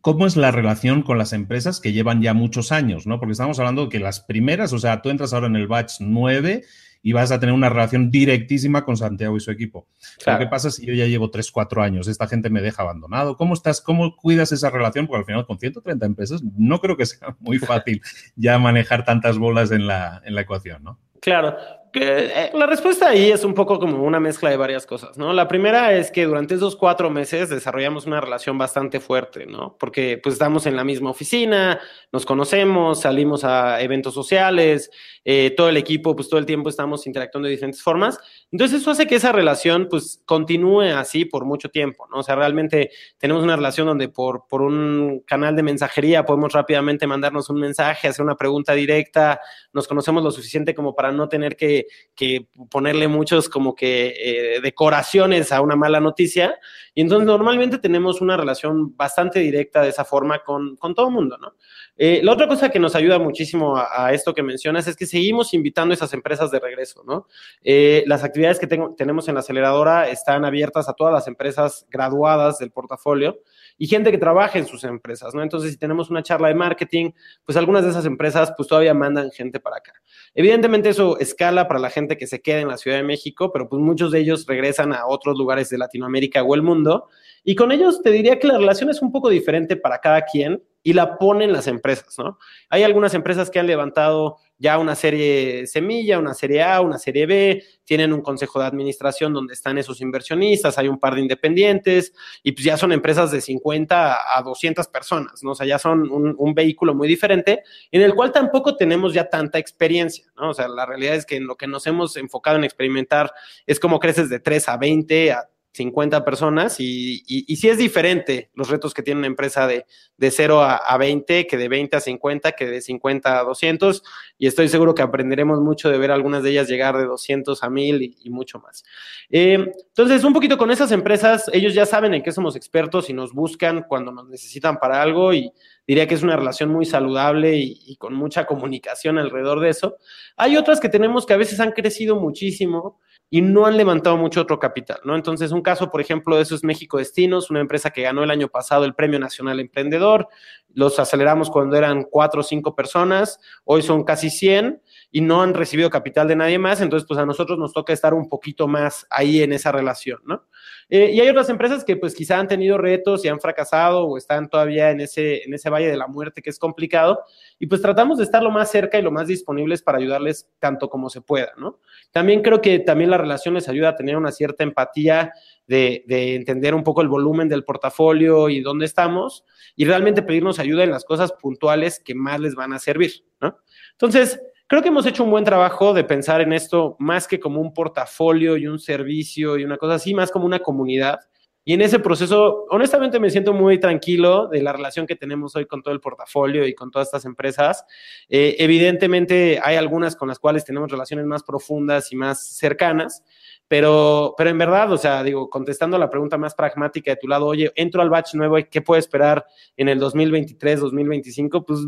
¿Cómo es la relación con las empresas que llevan ya muchos años? ¿no? Porque estamos hablando de que las primeras, o sea, tú entras ahora en el batch 9 y vas a tener una relación directísima con Santiago y su equipo. ¿Qué pasa si yo ya llevo 3, 4 años? Esta gente me deja abandonado. ¿Cómo estás? ¿Cómo cuidas esa relación? Porque al final con 130 empresas no creo que sea muy fácil ya manejar tantas bolas en la, en la ecuación, ¿no? Claro, eh, la respuesta ahí es un poco como una mezcla de varias cosas, ¿no? La primera es que durante esos cuatro meses desarrollamos una relación bastante fuerte, ¿no? Porque pues estamos en la misma oficina, nos conocemos, salimos a eventos sociales, eh, todo el equipo, pues todo el tiempo estamos interactuando de diferentes formas. Entonces eso hace que esa relación pues continúe así por mucho tiempo, ¿no? O sea, realmente tenemos una relación donde por, por un canal de mensajería podemos rápidamente mandarnos un mensaje, hacer una pregunta directa, nos conocemos lo suficiente como para no tener que que, ponerle muchos como que eh, decoraciones a una mala noticia. Y entonces normalmente tenemos una relación bastante directa de esa forma con, con todo el mundo, ¿no? Eh, la otra cosa que nos ayuda muchísimo a, esto que mencionas es que seguimos invitando a esas empresas de regreso, ¿no? Eh, las actividades que tenemos en la aceleradora están abiertas a todas las empresas graduadas del portafolio y gente que trabaja en sus empresas, ¿no? Entonces, si tenemos una charla de marketing, pues algunas de esas empresas pues todavía mandan gente para acá. Evidentemente eso escala para la gente que se queda en la Ciudad de México, pero pues muchos de ellos regresan a otros lugares de Latinoamérica o el mundo y con ellos te diría que la relación es un poco diferente para cada quien y la ponen las empresas, ¿no? Hay algunas empresas que han levantado ya una serie semilla, una serie A, una serie B, tienen un consejo de administración donde están esos inversionistas, hay un par de independientes y pues ya son empresas de 50 a 200 personas, ¿no? O sea, ya son un, vehículo muy diferente en el cual tampoco tenemos ya tanta experiencia, ¿no? O sea, la realidad es que en lo que nos hemos enfocado en experimentar es cómo creces de 3 a 20 a 50 personas y, y, sí es diferente los retos que tiene una empresa de, de 0 a, 20 que de 20 a 50, que de 50 a 200 y estoy seguro que aprenderemos mucho de ver algunas de ellas llegar de 200 a 1000 y, mucho más. Eh, entonces, un poquito con esas empresas, ellos ya saben en qué somos expertos y nos buscan cuando nos necesitan para algo y diría que es una relación muy saludable y con mucha comunicación alrededor de eso. Hay otras que tenemos que a veces han crecido muchísimo y no han levantado mucho otro capital, ¿no? Entonces, un caso, por ejemplo, de eso es México Destinos, una empresa que ganó el año pasado el Premio Nacional Emprendedor. Los aceleramos cuando eran cuatro o cinco personas, hoy son casi 100 y no han recibido capital de nadie más, entonces, pues a nosotros nos toca estar un poquito más ahí en esa relación, ¿no? Eh, y hay otras empresas que pues quizá han tenido retos y han fracasado o están todavía en ese, en ese valle de la muerte que es complicado y pues tratamos de estar lo más cerca y lo más disponibles para ayudarles tanto como se pueda, ¿no? También creo que también la relación les ayuda a tener una cierta empatía de, de, entender un poco el volumen del portafolio y dónde estamos y realmente pedirnos ayuda en las cosas puntuales que más les van a servir, ¿no? Entonces, Creo que hemos hecho un buen trabajo de pensar en esto más que como un portafolio y un servicio y una cosa así, más como una comunidad. Y en ese proceso, honestamente, me siento muy tranquilo de la relación que tenemos hoy con todo el portafolio y con todas estas empresas. Eh, evidentemente, hay algunas con las cuales tenemos relaciones más profundas y más cercanas, pero, pero en verdad, o sea, digo, contestando a la pregunta más pragmática de tu lado, oye, entro al batch nuevo, ¿qué puedo esperar en el 2023, 2025? Pues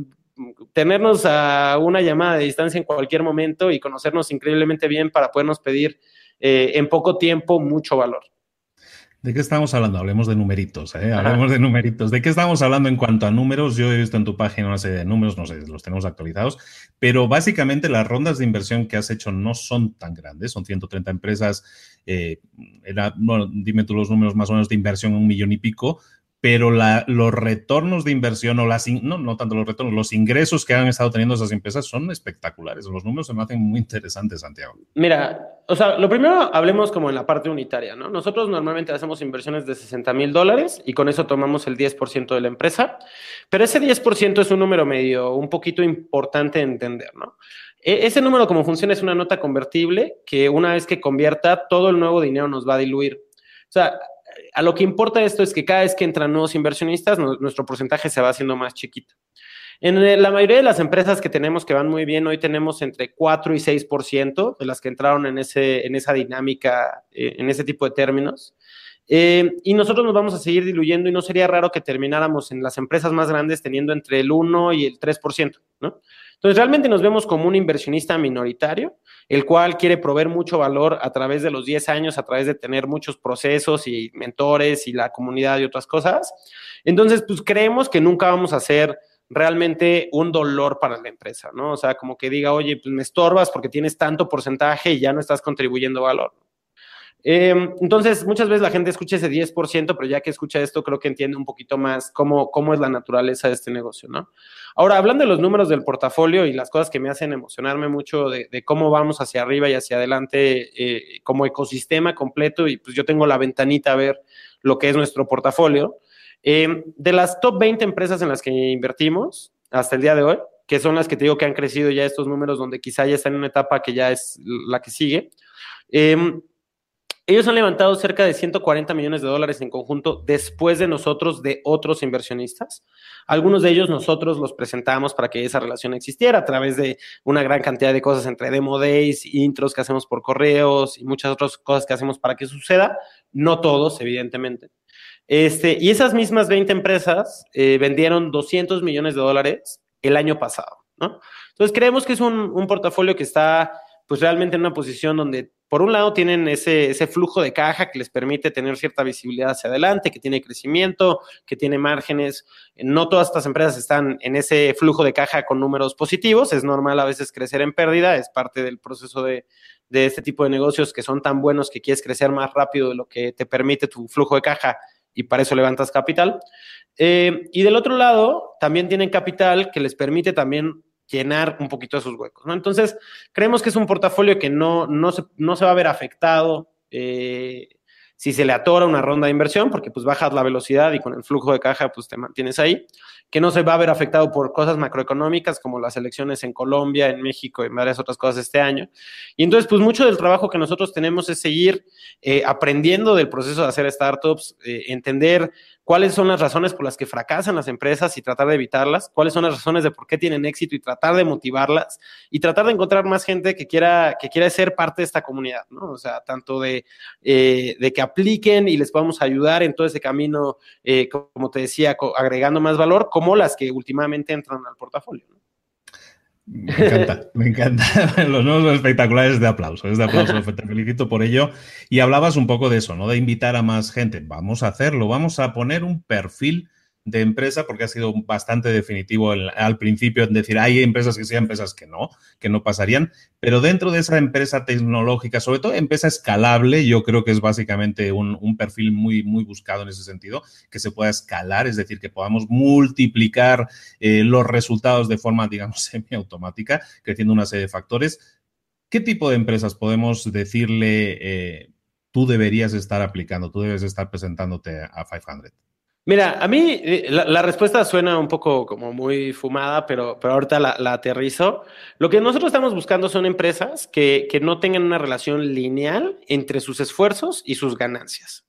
tenernos a una llamada de distancia en cualquier momento y conocernos increíblemente bien para podernos pedir eh, en poco tiempo mucho valor. ¿De qué estamos hablando? Hablemos de numeritos, ¿eh? Hablemos de numeritos. ¿De qué estamos hablando en cuanto a números? Yo he visto en tu página una serie de números, no sé, los tenemos actualizados, pero básicamente las rondas de inversión que has hecho no son tan grandes, son 130 empresas. Eh, bueno, dime tú los números más o menos de inversión, un millón y pico, pero los retornos de inversión o las, no, no tanto los retornos, los ingresos que han estado teniendo esas empresas son espectaculares. Los números se me hacen muy interesantes, Santiago. Mira, o sea, lo primero hablemos como en la parte unitaria, ¿no? Nosotros normalmente hacemos inversiones de 60 mil dólares y con eso tomamos el 10% de la empresa, pero ese 10% es un número medio, un poquito importante de entender, ¿no? E, ese número como funciona es una nota convertible que una vez que convierta, todo el nuevo dinero nos va a diluir. O sea, a lo que importa esto es que cada vez que entran nuevos inversionistas, nuestro porcentaje se va haciendo más chiquito. En la mayoría de las empresas que tenemos que van muy bien, hoy tenemos entre 4 y 6% de las que entraron en, ese, en esa dinámica, eh, en ese tipo de términos. Eh, y nosotros nos vamos a seguir diluyendo y no sería raro que termináramos en las empresas más grandes teniendo entre el 1 y el 3%, ¿no? Entonces, realmente nos vemos como un inversionista minoritario, el cual quiere proveer mucho valor a través de los 10 años, a través de tener muchos procesos y mentores y la comunidad y otras cosas. Entonces, pues creemos que nunca vamos a ser realmente un dolor para la empresa, ¿no? O sea, como que diga, oye, pues me estorbas porque tienes tanto porcentaje y ya no estás contribuyendo valor. Eh, entonces, muchas veces la gente escucha ese 10%, pero ya que escucha esto, creo que entiende un poquito más cómo, cómo es la naturaleza de este negocio, ¿no? Ahora, hablando de los números del portafolio y las cosas que me hacen emocionarme mucho de, cómo vamos hacia arriba y hacia adelante eh, como ecosistema completo, y pues yo tengo la ventanita a ver lo que es nuestro portafolio. Eh, de las top 20 empresas en las que invertimos hasta el día de hoy, que son las que te digo que han crecido ya estos números donde quizá ya están en una etapa que ya es la que sigue, eh, ellos han levantado cerca de 140 millones de dólares en conjunto después de nosotros, de otros inversionistas. Algunos de ellos nosotros los presentamos para que esa relación existiera a través de una gran cantidad de cosas entre demo days, intros que hacemos por correos y muchas otras cosas que hacemos para que suceda. No todos, evidentemente. Este, y esas mismas 20 empresas eh, vendieron 200 millones de dólares el año pasado, ¿no? Entonces creemos que es un, un portafolio que está pues realmente en una posición donde por un lado tienen ese, flujo de caja que les permite tener cierta visibilidad hacia adelante, que tiene crecimiento, que tiene márgenes. No todas estas empresas están en ese flujo de caja con números positivos. Es normal a veces crecer en pérdida, es parte del proceso de, de este tipo de negocios que son tan buenos que quieres crecer más rápido de lo que te permite tu flujo de caja y para eso levantas capital. Eh, y del otro lado, también tienen capital que les permite también llenar un poquito esos huecos, ¿no? Entonces, creemos que es un portafolio que no, no, se, no se va a ver afectado eh, si se le atora una ronda de inversión, porque pues bajas la velocidad y con el flujo de caja pues te mantienes ahí, que no se va a ver afectado por cosas macroeconómicas como las elecciones en Colombia, en México y varias otras cosas este año. Y entonces pues mucho del trabajo que nosotros tenemos es seguir eh, aprendiendo del proceso de hacer startups, eh, entender cuáles son las razones por las que fracasan las empresas y tratar de evitarlas, cuáles son las razones de por qué tienen éxito y tratar de motivarlas y tratar de encontrar más gente que quiera, que quiera ser parte de esta comunidad, ¿no? O sea, tanto de, eh, de que apliquen y les podamos ayudar en todo ese camino, eh, como te decía, agregando más valor, como las que últimamente entran al portafolio. ¿no? Me encanta, me encanta. Los nuevos espectaculares de aplauso, es de aplauso. Te felicito por ello. Y hablabas un poco de eso, ¿no? De invitar a más gente. Vamos a hacerlo, vamos a poner un perfil de empresa, porque ha sido bastante definitivo al principio en decir, hay empresas que sí, empresas que no, que no pasarían, pero dentro de esa empresa tecnológica, sobre todo empresa escalable, yo creo que es básicamente un, perfil muy, muy buscado en ese sentido, que se pueda escalar, es decir, que podamos multiplicar eh, los resultados de forma, digamos, semiautomática, creciendo una serie de factores. ¿Qué tipo de empresas podemos decirle eh, tú deberías estar aplicando, tú debes estar presentándote a 500? Mira, a mí eh, la, respuesta suena un poco como muy fumada, pero, pero ahorita la, aterrizo. Lo que nosotros estamos buscando son empresas que, que, no tengan una relación lineal entre sus esfuerzos y sus ganancias.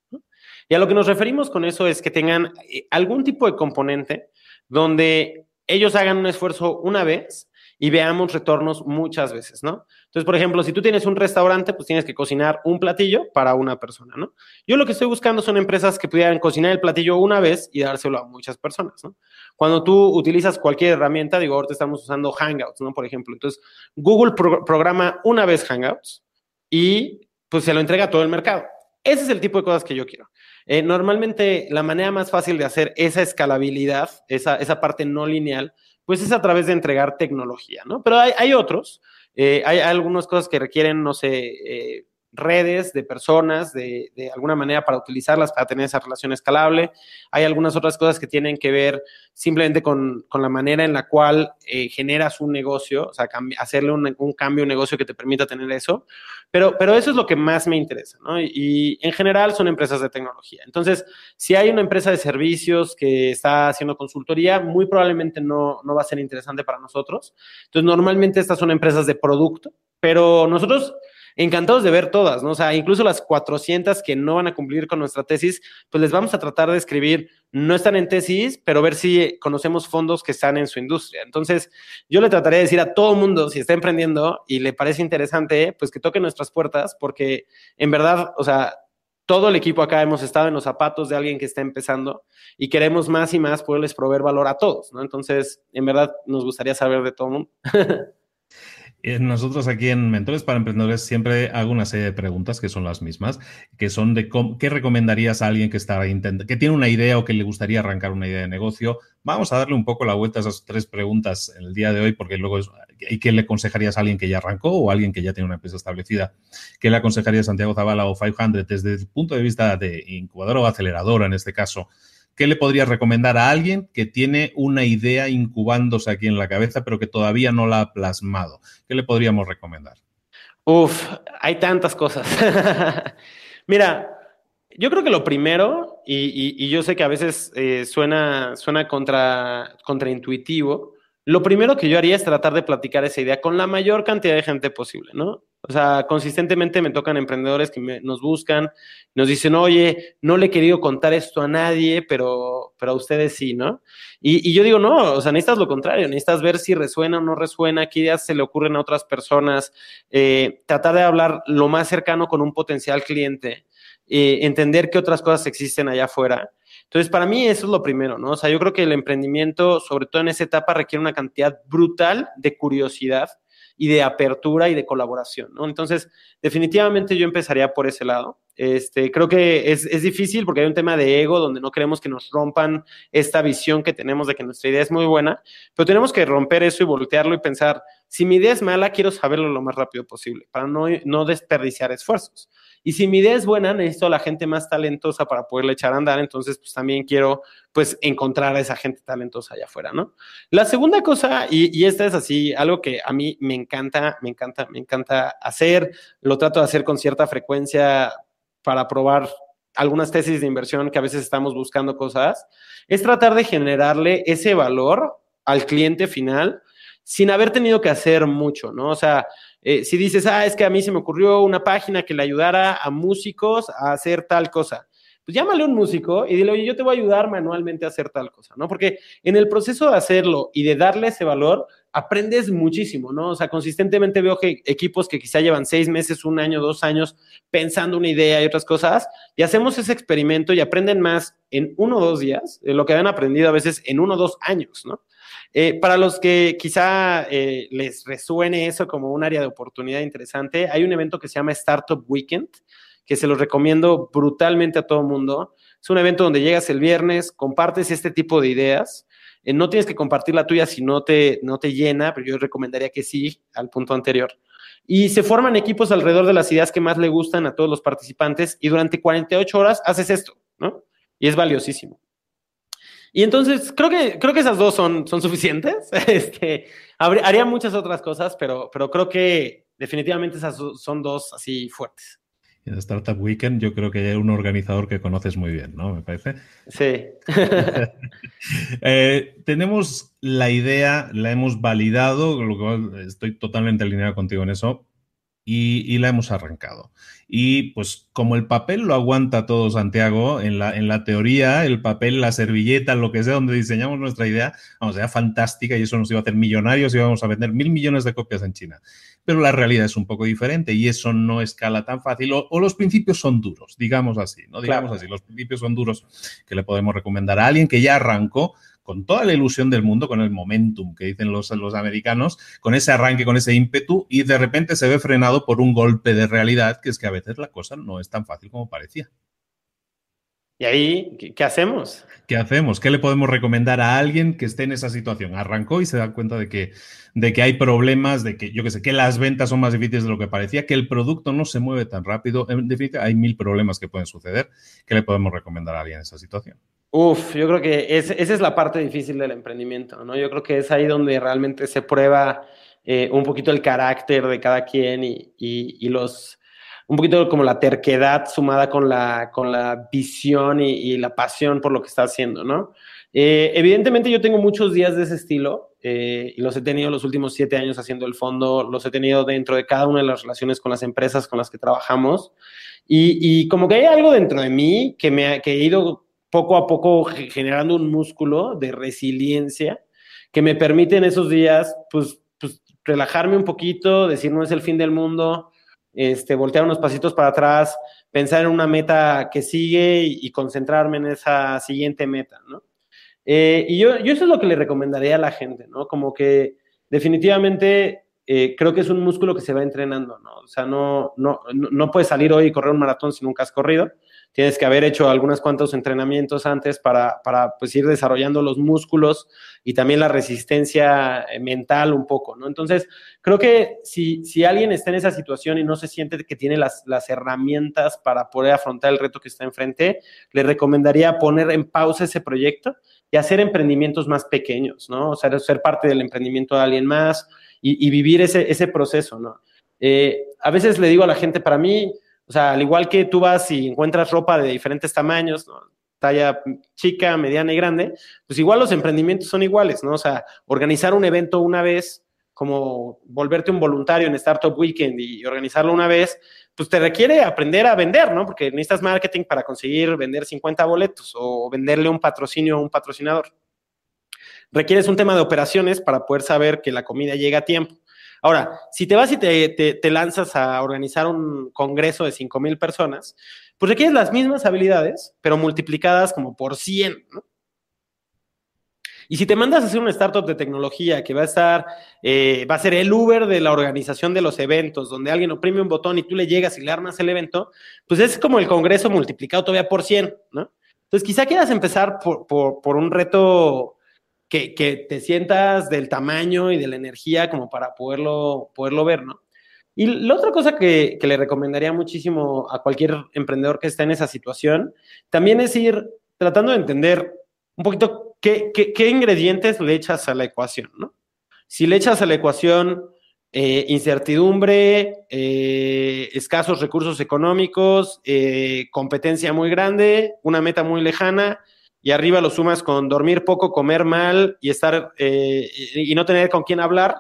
Y a lo que nos referimos con eso es que tengan eh, algún tipo de componente donde ellos hagan un esfuerzo una vez y veamos retornos muchas veces, ¿no? Entonces, por ejemplo, si tú tienes un restaurante, pues tienes que cocinar un platillo para una persona, ¿no? Yo lo que estoy buscando son empresas que pudieran cocinar el platillo una vez y dárselo a muchas personas, ¿no? Cuando tú utilizas cualquier herramienta, digo, ahorita estamos usando Hangouts, ¿no? Por ejemplo, entonces Google programa una vez Hangouts y pues se lo entrega a todo el mercado. Ese es el tipo de cosas que yo quiero. Eh, normalmente la manera más fácil de hacer esa escalabilidad, esa, esa parte no lineal, pues es a través de entregar tecnología, ¿no? Pero hay otros, eh, hay, algunas cosas que requieren, no sé, eh, redes de personas de, de, alguna manera para utilizarlas, para tener esa relación escalable. Hay algunas otras cosas que tienen que ver simplemente con, con la manera en la cual eh, generas un negocio, o sea, hacerle un, un, cambio, un negocio que te permita tener eso. Pero, pero eso es lo que más me interesa, ¿no? Y, y, en general son empresas de tecnología. Entonces, si hay una empresa de servicios que está haciendo consultoría, muy probablemente no, no va a ser interesante para nosotros. Entonces, normalmente estas son empresas de producto, pero nosotros encantados de ver todas, ¿no? O sea, incluso las 400 que no van a cumplir con nuestra tesis, pues les vamos a tratar de escribir, no están en tesis, pero ver si conocemos fondos que están en su industria. Entonces, yo le trataré de decir a todo mundo, si está emprendiendo y le parece interesante, pues que toque nuestras puertas, porque en verdad, o sea, todo el equipo acá hemos estado en los zapatos de alguien que está empezando y queremos más y más poderles proveer valor a todos, ¿no? Entonces, en verdad, nos gustaría saber de todo el mundo. Eh, nosotros aquí en Mentores para Emprendedores siempre hago una serie de preguntas que son las mismas, que son de qué recomendarías a alguien que está que tiene una idea o que le gustaría arrancar una idea de negocio. Vamos a darle un poco la vuelta a esas tres preguntas el día de hoy, porque luego es, ¿y qué le aconsejarías a alguien que ya arrancó o a alguien que ya tiene una empresa establecida? ¿Qué le aconsejaría a Santiago Zavala o 500 desde el punto de vista de incubadora o aceleradora en este caso? ¿Qué le podrías recomendar a alguien que tiene una idea incubándose aquí en la cabeza, pero que todavía no la ha plasmado? ¿Qué le podríamos recomendar? Uf, hay tantas cosas. Mira, yo creo que lo primero, y, yo sé que a veces eh, suena, suena contra, contraintuitivo, lo primero que yo haría es tratar de platicar esa idea con la mayor cantidad de gente posible, ¿no? O sea, consistentemente me tocan emprendedores que nos buscan, nos dicen, oye, no le he querido contar esto a nadie, pero, pero a ustedes sí, ¿no? Y, yo digo, no, o sea, necesitas lo contrario, necesitas ver si resuena o no resuena, qué ideas se le ocurren a otras personas, eh, tratar de hablar lo más cercano con un potencial cliente, eh, entender qué otras cosas existen allá afuera. Entonces, para mí eso es lo primero, ¿no? O sea, yo creo que el emprendimiento, sobre todo en esa etapa, requiere una cantidad brutal de curiosidad y de apertura y de colaboración, ¿no? Entonces, definitivamente yo empezaría por ese lado. Este, creo que es, es, difícil porque hay un tema de ego donde no queremos que nos rompan esta visión que tenemos de que nuestra idea es muy buena, pero tenemos que romper eso y voltearlo y pensar, si mi idea es mala, quiero saberlo lo más rápido posible para no, no desperdiciar esfuerzos. Y si mi idea es buena, necesito a la gente más talentosa para poderle echar a andar, entonces pues también quiero pues encontrar a esa gente talentosa allá afuera, ¿no? La segunda cosa, y, y esta es así, algo que a mí me encanta, me encanta, me encanta hacer, lo trato de hacer con cierta frecuencia para probar algunas tesis de inversión que a veces estamos buscando cosas, es tratar de generarle ese valor al cliente final sin haber tenido que hacer mucho, ¿no? O sea, eh, si dices, ah, es que a mí se me ocurrió una página que le ayudara a músicos a hacer tal cosa, pues llámale a un músico y dile, oye, yo te voy a ayudar manualmente a hacer tal cosa, ¿no? Porque en el proceso de hacerlo y de darle ese valor, aprendes muchísimo, ¿no? O sea, consistentemente veo que equipos que quizá llevan seis meses, un año, dos años pensando una idea y otras cosas, y hacemos ese experimento y aprenden más en uno o dos días de lo que habían aprendido a veces en uno o dos años, ¿no? Eh, para los que quizá eh, les resuene eso como un área de oportunidad interesante, hay un evento que se llama Startup Weekend, que se los recomiendo brutalmente a todo mundo. Es un evento donde llegas el viernes, compartes este tipo de ideas. Eh, no tienes que compartir la tuya si no te, no te llena, pero yo recomendaría que sí, al punto anterior. Y se forman equipos alrededor de las ideas que más le gustan a todos los participantes y durante 48 horas haces esto, ¿no? Y es valiosísimo. Y entonces creo que, creo que esas dos son, son suficientes. Este, haría muchas otras cosas, pero, pero creo que definitivamente esas son dos así fuertes. En Startup Weekend yo creo que hay un organizador que conoces muy bien, ¿no? Me parece. Sí. Eh, tenemos la idea, la hemos validado, lo estoy totalmente alineado contigo en eso, y, la hemos arrancado. Y pues como el papel lo aguanta todo Santiago, en la, en la teoría, el papel, la servilleta, lo que sea, donde diseñamos nuestra idea, vamos, era fantástica y eso nos iba a hacer millonarios y íbamos a vender mil millones de copias en China. Pero la realidad es un poco diferente y eso no escala tan fácil o, los principios son duros, digamos así, ¿no? Digamos así, los principios son duros que le podemos recomendar a alguien que ya arrancó con toda la ilusión del mundo, con el momentum que dicen los, los americanos, con ese arranque, con ese ímpetu, y de repente se ve frenado por un golpe de realidad, que es que a veces la cosa no es tan fácil como parecía. ¿Y ahí qué hacemos? ¿Qué hacemos? ¿Qué le podemos recomendar a alguien que esté en esa situación? Arrancó y se da cuenta de que, de que hay problemas, de que, yo qué sé, que las ventas son más difíciles de lo que parecía, que el producto no se mueve tan rápido. En definitiva, hay mil problemas que pueden suceder. ¿Qué le podemos recomendar a alguien en esa situación? Uf, yo creo que esa es la parte difícil del emprendimiento, ¿no? Yo creo que es ahí donde realmente se prueba eh, un poquito el carácter de cada quien y, y, los, un poquito como la terquedad sumada con la, con la visión y, la pasión por lo que está haciendo, ¿no? Eh, evidentemente yo tengo muchos días de ese estilo eh, y los he tenido los últimos siete años haciendo el fondo, los he tenido dentro de cada una de las relaciones con las empresas con las que trabajamos y, y como que hay algo dentro de mí que me que he ido poco a poco generando un músculo de resiliencia que me permite en esos días, pues, pues, relajarme un poquito, decir no es el fin del mundo, este, voltear unos pasitos para atrás, pensar en una meta que sigue y, concentrarme en esa siguiente meta, ¿no? Eh, y yo, yo eso es lo que le recomendaría a la gente, ¿no? Como que definitivamente eh, creo que es un músculo que se va entrenando, ¿no? O sea, no, no, no puedes salir hoy y correr un maratón si nunca has corrido tienes que haber hecho algunos cuantos entrenamientos antes para, para pues, ir desarrollando los músculos y también la resistencia eh, mental un poco, ¿no? Entonces, creo que si, si alguien está en esa situación y no se siente que tiene las, las herramientas para poder afrontar el reto que está enfrente, le recomendaría poner en pausa ese proyecto y hacer emprendimientos más pequeños, ¿no? O sea, ser parte del emprendimiento de alguien más y, vivir ese, ese proceso, ¿no? Eh, a veces le digo a la gente, para mí, o sea, al igual que tú vas y encuentras ropa de diferentes tamaños, talla chica, mediana y grande, pues igual los emprendimientos son iguales, ¿no? O sea, organizar un evento una vez, como volverte un voluntario en Startup Weekend y organizarlo una vez, pues te requiere aprender a vender, ¿no? Porque necesitas marketing para conseguir vender 50 boletos o venderle un patrocinio a un patrocinador. Requieres un tema de operaciones para poder saber que la comida llega a tiempo. Ahora, si te vas y te, lanzas a organizar un congreso de 5 mil personas, pues requieres las mismas habilidades, pero multiplicadas como por 100, ¿no? Y si te mandas a hacer una startup de tecnología que va a estar, eh, va a ser el Uber de la organización de los eventos, donde alguien oprime un botón y tú le llegas y le armas el evento, pues es como el congreso multiplicado todavía por 100, ¿no? Entonces, quizá quieras empezar por, por un reto que, te sientas del tamaño y de la energía como para poderlo, poderlo ver, ¿no? Y la otra cosa que, le recomendaría muchísimo a cualquier emprendedor que esté en esa situación, también es ir tratando de entender un poquito qué, ingredientes le echas a la ecuación, ¿no? Si le echas a la ecuación eh, incertidumbre, eh, escasos recursos económicos, eh, competencia muy grande, una meta muy lejana, y arriba lo sumas con dormir poco, comer mal y estar eh, y no tener con quién hablar,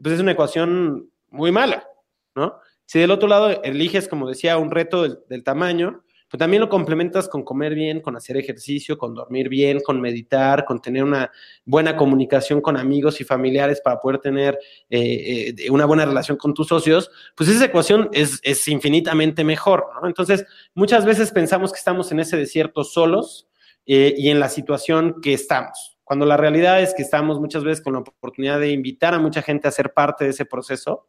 pues es una ecuación muy mala, ¿no? Si del otro lado eliges, como decía, un reto del, tamaño, pues también lo complementas con comer bien, con hacer ejercicio, con dormir bien, con meditar, con tener una buena comunicación con amigos y familiares para poder tener eh, eh, una buena relación con tus socios, pues esa ecuación es, es infinitamente mejor, ¿no? Entonces, muchas veces pensamos que estamos en ese desierto solos eh, y en la situación que estamos. Cuando la realidad es que estamos muchas veces con la oportunidad de invitar a mucha gente a ser parte de ese proceso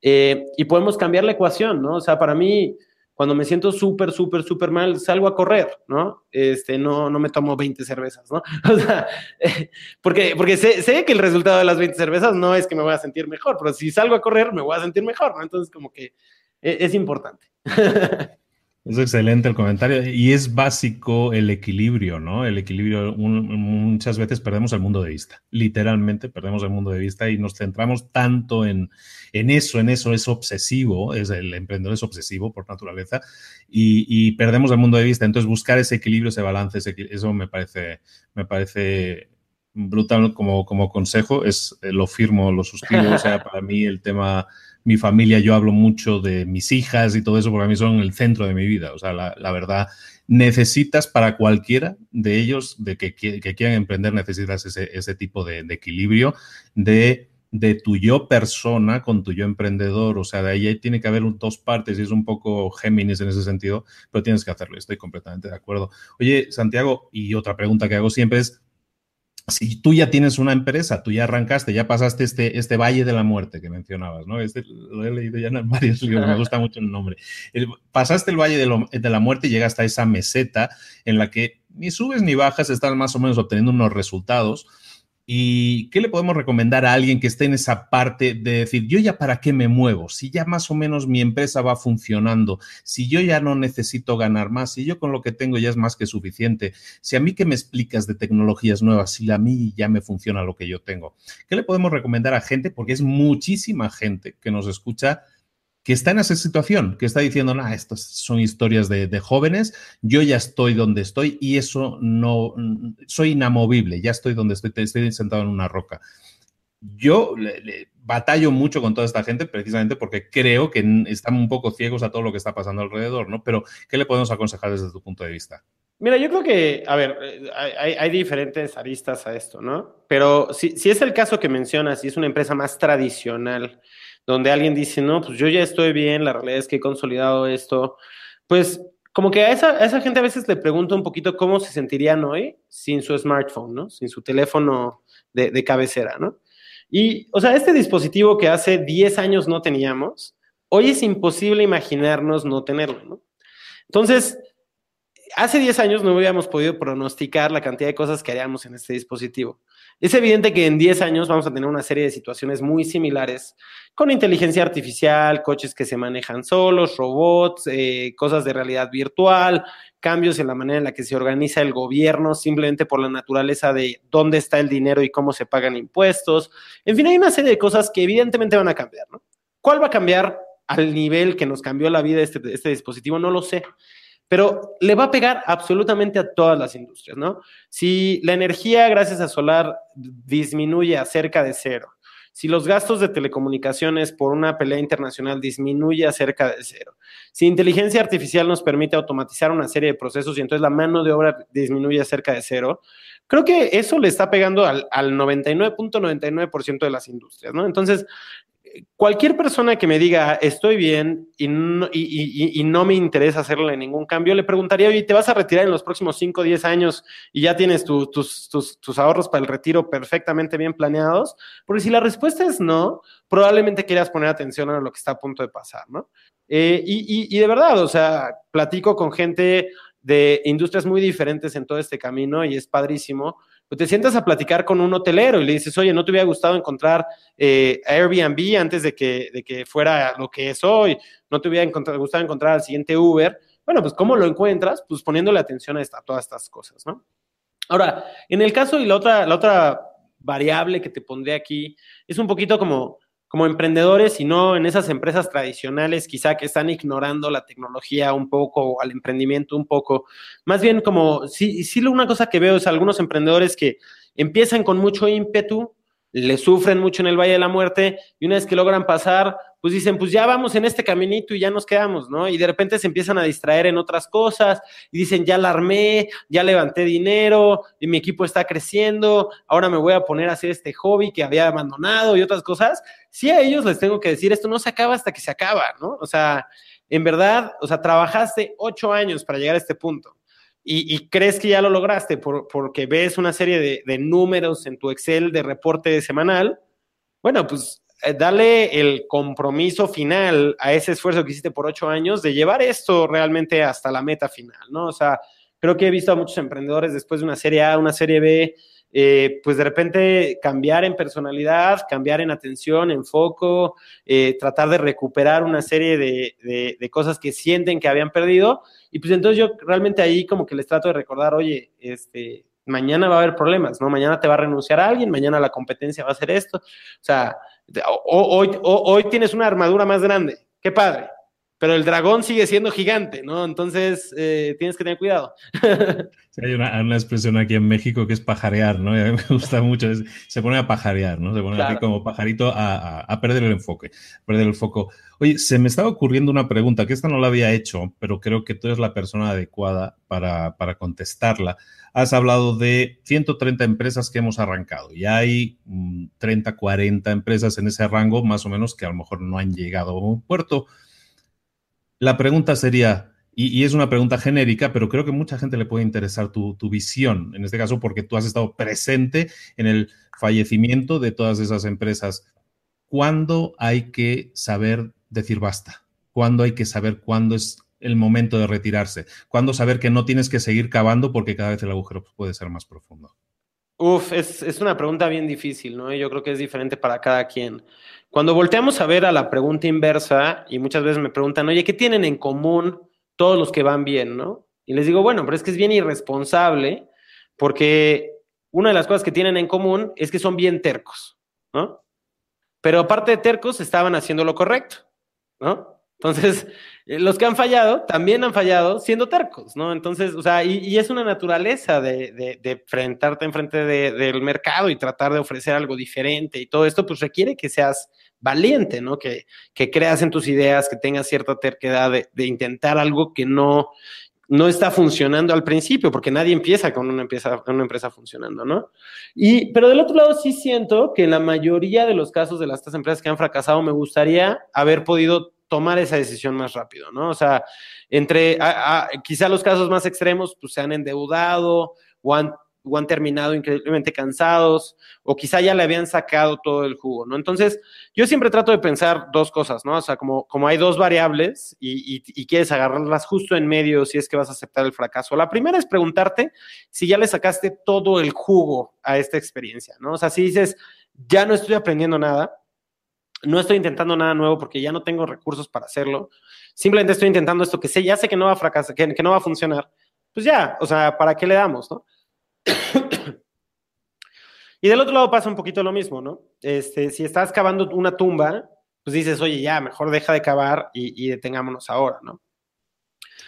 eh, y podemos cambiar la ecuación, ¿no? O sea, para mí, cuando me siento súper, súper, súper mal, salgo a correr, ¿no? Este, no, no me tomo 20 cervezas, ¿no? O sea, porque, porque sé, sé, que el resultado de las 20 cervezas no es que me voy a sentir mejor, pero si salgo a correr, me voy a sentir mejor, ¿no? Entonces, como que es, es importante. Es excelente el comentario y es básico el equilibrio, ¿no? El equilibrio, muchas veces perdemos el mundo de vista, literalmente perdemos el mundo de vista y nos centramos tanto en, en eso, en eso es obsesivo, es el emprendedor es obsesivo por naturaleza y, perdemos el mundo de vista. Entonces buscar ese equilibrio, ese balance, eso me parece, me parece brutal como, como consejo, es lo firmo, lo suscribo, o sea, para mí el tema mi familia, yo hablo mucho de mis hijas y todo eso, porque a mí son el centro de mi vida. O sea, la, verdad, necesitas para cualquiera de ellos de que, quieran emprender, necesitas ese, tipo de, equilibrio de, de, tu yo persona con tu yo emprendedor. O sea, de ahí tiene que haber dos partes y es un poco Géminis en ese sentido, pero tienes que hacerlo. Estoy completamente de acuerdo. Oye, Santiago, y otra pregunta que hago siempre es, si tú ya tienes una empresa, tú ya arrancaste, ya pasaste este, este valle de la muerte que mencionabas, ¿no? Este, lo he leído ya en varios libros, me gusta mucho el nombre. pasaste el valle de, de, la muerte y llegaste a esa meseta en la que ni subes ni bajas, estás más o menos obteniendo unos resultados ¿Y qué le podemos recomendar a alguien que esté en esa parte de decir, yo ya para qué me muevo? Si ya más o menos mi empresa va funcionando, si yo ya no necesito ganar más, si yo con lo que tengo ya es más que suficiente, si a mí que me explicas de tecnologías nuevas, si a mí ya me funciona lo que yo tengo, ¿qué le podemos recomendar a gente? Porque es muchísima gente que nos escucha que está en esa situación, que está diciendo, nah, estas son historias de, jóvenes, yo ya estoy donde estoy y eso no, soy inamovible, ya estoy donde estoy, estoy sentado en una roca. Yo le, batallo mucho con toda esta gente precisamente porque creo que están un poco ciegos a todo lo que está pasando alrededor, ¿no? Pero, ¿qué le podemos aconsejar desde tu punto de vista? Mira, yo creo que, a ver, eh, hay, hay diferentes aristas a esto, ¿no? Pero si, si es el caso que mencionas y es una empresa más tradicional, donde alguien dice, no, pues yo ya estoy bien, la realidad es que he consolidado esto, pues como que a esa, esa gente a veces le pregunto un poquito cómo se sentirían hoy sin su smartphone, ¿no? Sin su teléfono de, cabecera, ¿no? Y, o sea, este dispositivo que hace 10 años no teníamos, hoy es imposible imaginarnos no tenerlo, ¿no? Entonces, hace 10 años no hubiéramos podido pronosticar la cantidad de cosas que haríamos en este dispositivo. Es evidente que en 10 años vamos a tener una serie de situaciones muy similares con inteligencia artificial, coches que se manejan solos, robots, eh, cosas de realidad virtual, cambios en la manera en la que se organiza el gobierno simplemente por la naturaleza de dónde está el dinero y cómo se pagan impuestos. En fin, hay una serie de cosas que evidentemente van a cambiar, ¿no? ¿Cuál va a cambiar al nivel que nos cambió la vida este, este dispositivo? No lo sé pero le va a pegar absolutamente a todas las industrias, ¿no? Si la energía gracias a solar disminuye a cerca de cero, si los gastos de telecomunicaciones por una pelea internacional disminuye a cerca de cero, si inteligencia artificial nos permite automatizar una serie de procesos y entonces la mano de obra disminuye a cerca de cero, creo que eso le está pegando al, al 99.99% de las industrias, ¿no? Entonces, cualquier persona que me diga estoy bien y no, me interesa hacerle ningún cambio, le preguntaría, oye, ¿te vas a retirar en los próximos 5 o 10 años y ya tienes tus, tus, ahorros para el retiro perfectamente bien planeados? Porque si la respuesta es no, probablemente quieras poner atención a lo que está a punto de pasar, ¿no? Eh, y, de verdad, o sea, platico con gente de industrias muy diferentes en todo este camino y es padrísimo pues te sientas a platicar con un hotelero y le dices, oye, ¿no te hubiera gustado encontrar eh, Airbnb antes de que, de que fuera lo que es hoy? ¿No te hubiera gustado encontrar al siguiente Uber? Bueno, pues ¿cómo lo encuentras? Pues poniéndole atención a, todas estas cosas, ¿no? Ahora, en el caso y la otra, la otra variable que te pondré aquí es un poquito como como emprendedores y no en esas empresas tradicionales quizá que están ignorando la tecnología un poco o al emprendimiento un poco. Más bien como, sí, sí una cosa que veo es algunos emprendedores que empiezan con mucho ímpetu, le sufren mucho en el Valle de la Muerte y una vez que logran pasar, pues dicen, pues ya vamos en este caminito y ya nos quedamos, ¿no? Y de repente se empiezan a distraer en otras cosas y dicen, ya la armé, ya levanté dinero y mi equipo está creciendo, ahora me voy a poner a hacer este hobby que había abandonado y otras cosas. Sí a ellos les tengo que decir, esto no se acaba hasta que se acaba, ¿no? O sea, en verdad, o sea, trabajaste ocho años para llegar a este punto. Y, crees que ya lo lograste porque ves una serie de, de números en tu Excel de reporte semanal, bueno, pues eh, dale el compromiso final a ese esfuerzo que hiciste por ocho años de llevar esto realmente hasta la meta final, ¿no? O sea, creo que he visto a muchos emprendedores después de una serie A, una serie B, eh, pues de repente cambiar en personalidad, cambiar en atención, en foco, eh, tratar de recuperar una serie de, de, cosas que sienten que habían perdido. Y pues entonces yo realmente ahí como que les trato de recordar, oye, este, mañana va a haber problemas, ¿no? Mañana te va a renunciar a alguien, mañana la competencia va a hacer esto. O sea, Hoy, hoy tienes una armadura más grande, qué padre, pero el dragón sigue siendo gigante, ¿no? Entonces eh, tienes que tener cuidado. hay una, expresión aquí en México que es pajarear, ¿no? me gusta mucho, se pone a pajarear, ¿no? Se pone así como pajarito a, perder el enfoque, perder el foco. Oye, se me estaba ocurriendo una pregunta, que esta no la había hecho, pero creo que tú eres la persona adecuada para, para contestarla has hablado de 130 empresas que hemos arrancado y hay 30, mm, 40 empresas en ese rango, más o menos, que a lo mejor no han llegado a un puerto. La pregunta sería, y, es una pregunta genérica, pero creo que mucha gente le puede interesar tu, tu, visión, en este caso porque tú has estado presente en el fallecimiento de todas esas empresas. ¿Cuándo hay que saber decir basta? ¿Cuándo hay que saber cuándo es el momento de retirarse? ¿Cuándo saber que no tienes que seguir cavando porque cada vez el agujero puede ser más profundo? Uf, es, una pregunta bien difícil, ¿no? Yo creo que es diferente para cada quien. Cuando volteamos a ver a la pregunta inversa, y muchas veces me preguntan, oye, ¿qué tienen en común todos los que van bien, no? Y les digo, bueno, pero es que es bien irresponsable porque una de las cosas que tienen en común es que son bien tercos, ¿no? Pero aparte de tercos, estaban haciendo lo correcto, ¿no? Entonces, eh, los que han fallado también han fallado siendo tercos, ¿no? Entonces, o sea, y, es una naturaleza de, de, de enfrentarte enfrente del mercado y tratar de ofrecer algo diferente y todo esto, pues requiere que seas valiente, ¿no? Que, que creas en tus ideas, que tengas cierta terquedad de, intentar algo que no, no está funcionando al principio, porque nadie empieza con una empresa, una empresa funcionando, ¿no? Y, pero del otro lado sí siento que en la mayoría de los casos de las estas empresas que han fracasado, me gustaría haber podido tomar esa decisión más rápido, ¿no? O sea, entre quizá los casos más extremos, pues se han endeudado o han terminado increíblemente cansados, o quizá ya le habían sacado todo el jugo, ¿no? Entonces, yo siempre trato de pensar dos cosas, ¿no? O sea, como, hay dos variables y, quieres agarrarlas justo en medio si es que vas a aceptar el fracaso. La primera es preguntarte si ya le sacaste todo el jugo a esta experiencia, ¿no? O sea, si dices, ya no estoy aprendiendo nada, no estoy intentando nada nuevo porque ya no tengo recursos para hacerlo, simplemente estoy intentando esto que sé, ya sé que no va a fracasar, que, no va a funcionar, pues ya, o sea, ¿para qué le damos, no? y del otro lado pasa un poquito lo mismo, ¿no? Este, si estás cavando una tumba, pues dices, oye, ya, mejor deja de cavar y, detengámonos ahora, ¿no?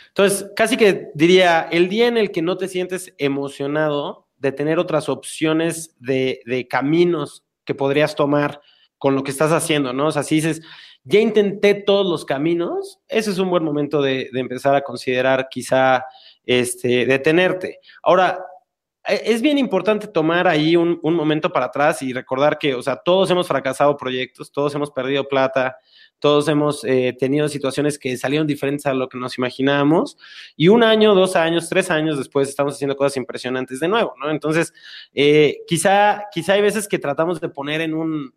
Entonces, casi que diría, el día en el que no te sientes emocionado de tener otras opciones de caminos que podrías tomar con lo que estás haciendo, ¿no? O sea, si dices, ya intenté todos los caminos, ese es un buen momento de, empezar a considerar quizá este, detenerte. Ahora, e, es bien importante tomar ahí un, momento para atrás y recordar que, o sea, todos hemos fracasado proyectos, todos hemos perdido plata, todos hemos eh, tenido situaciones que salieron diferentes a lo que nos imaginábamos y un año, dos años, tres años después estamos haciendo cosas impresionantes de nuevo, ¿no? Entonces, eh, quizá, quizá hay veces que tratamos de poner en un,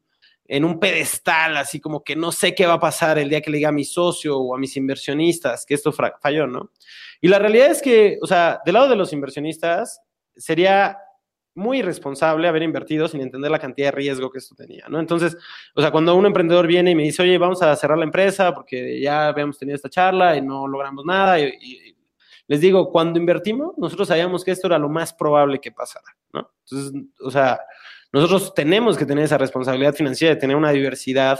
en un pedestal, así como que no sé qué va a pasar el día que le diga a mi socio o a mis inversionistas que esto falló, ¿no? Y la realidad es que, o sea, del lado de los inversionistas, sería muy irresponsable haber invertido sin entender la cantidad de riesgo que esto tenía, ¿no? Entonces, o sea, cuando un emprendedor viene y me dice, oye, vamos a cerrar la empresa porque ya habíamos tenido esta charla y no logramos nada, y, les digo, cuando invertimos, nosotros sabíamos que esto era lo más probable que pasara, ¿no? Entonces, o sea, nosotros tenemos que tener esa responsabilidad financiera de tener una diversidad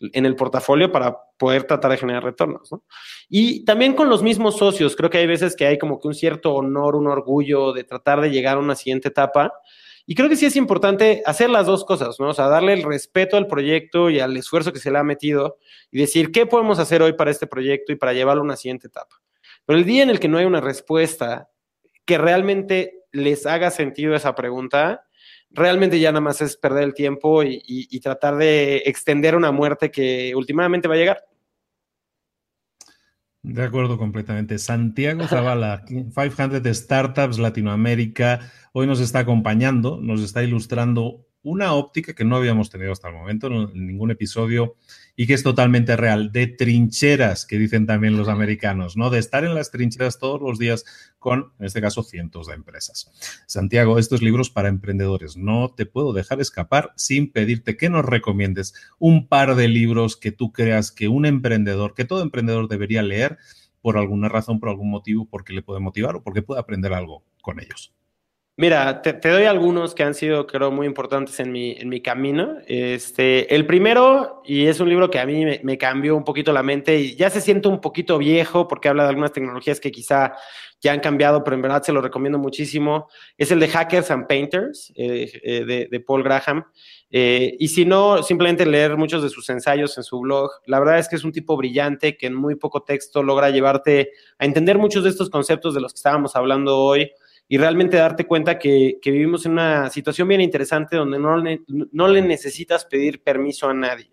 en el portafolio para poder tratar de generar retornos. ¿no? Y también con los mismos socios, creo que hay veces que hay como que un cierto honor, un orgullo de tratar de llegar a una siguiente etapa. Y creo que sí es importante hacer las dos cosas, ¿no? O sea, darle el respeto al proyecto y al esfuerzo que se le ha metido y decir, ¿qué podemos hacer hoy para este proyecto y para llevarlo a una siguiente etapa? Pero el día en el que no hay una respuesta que realmente les haga sentido esa pregunta, realmente ya nada más es perder el tiempo y, tratar de extender una muerte que últimamente va a llegar. De acuerdo completamente. Santiago Zavala, 500 Startups Latinoamérica, hoy nos está acompañando, nos está ilustrando una óptica que no habíamos tenido hasta el momento en ningún episodio y que es totalmente real, de trincheras, que dicen también los americanos, ¿no? De estar en las trincheras todos los días con, en este caso, cientos de empresas. Santiago, estos libros para emprendedores, no te puedo dejar escapar sin pedirte que nos recomiendes un par de libros que tú creas que un emprendedor, que todo emprendedor debería leer por alguna razón, por algún motivo, porque le puede motivar o porque puede aprender algo con ellos. Mira, te, doy algunos que han sido, creo, muy importantes en mi, en mi camino. Este, el primero, y es un libro que a mí me, cambió un poquito la mente y ya se siente un poquito viejo porque habla de algunas tecnologías que quizá ya han cambiado, pero en verdad se lo recomiendo muchísimo. Es el de Hackers and Painters eh, eh, de, Paul Graham. Eh, y si no, simplemente leer muchos de sus ensayos en su blog. La verdad es que es un tipo brillante que en muy poco texto logra llevarte a entender muchos de estos conceptos de los que estábamos hablando hoy y realmente darte cuenta que, vivimos en una situación bien interesante donde no le, no le necesitas pedir permiso a nadie.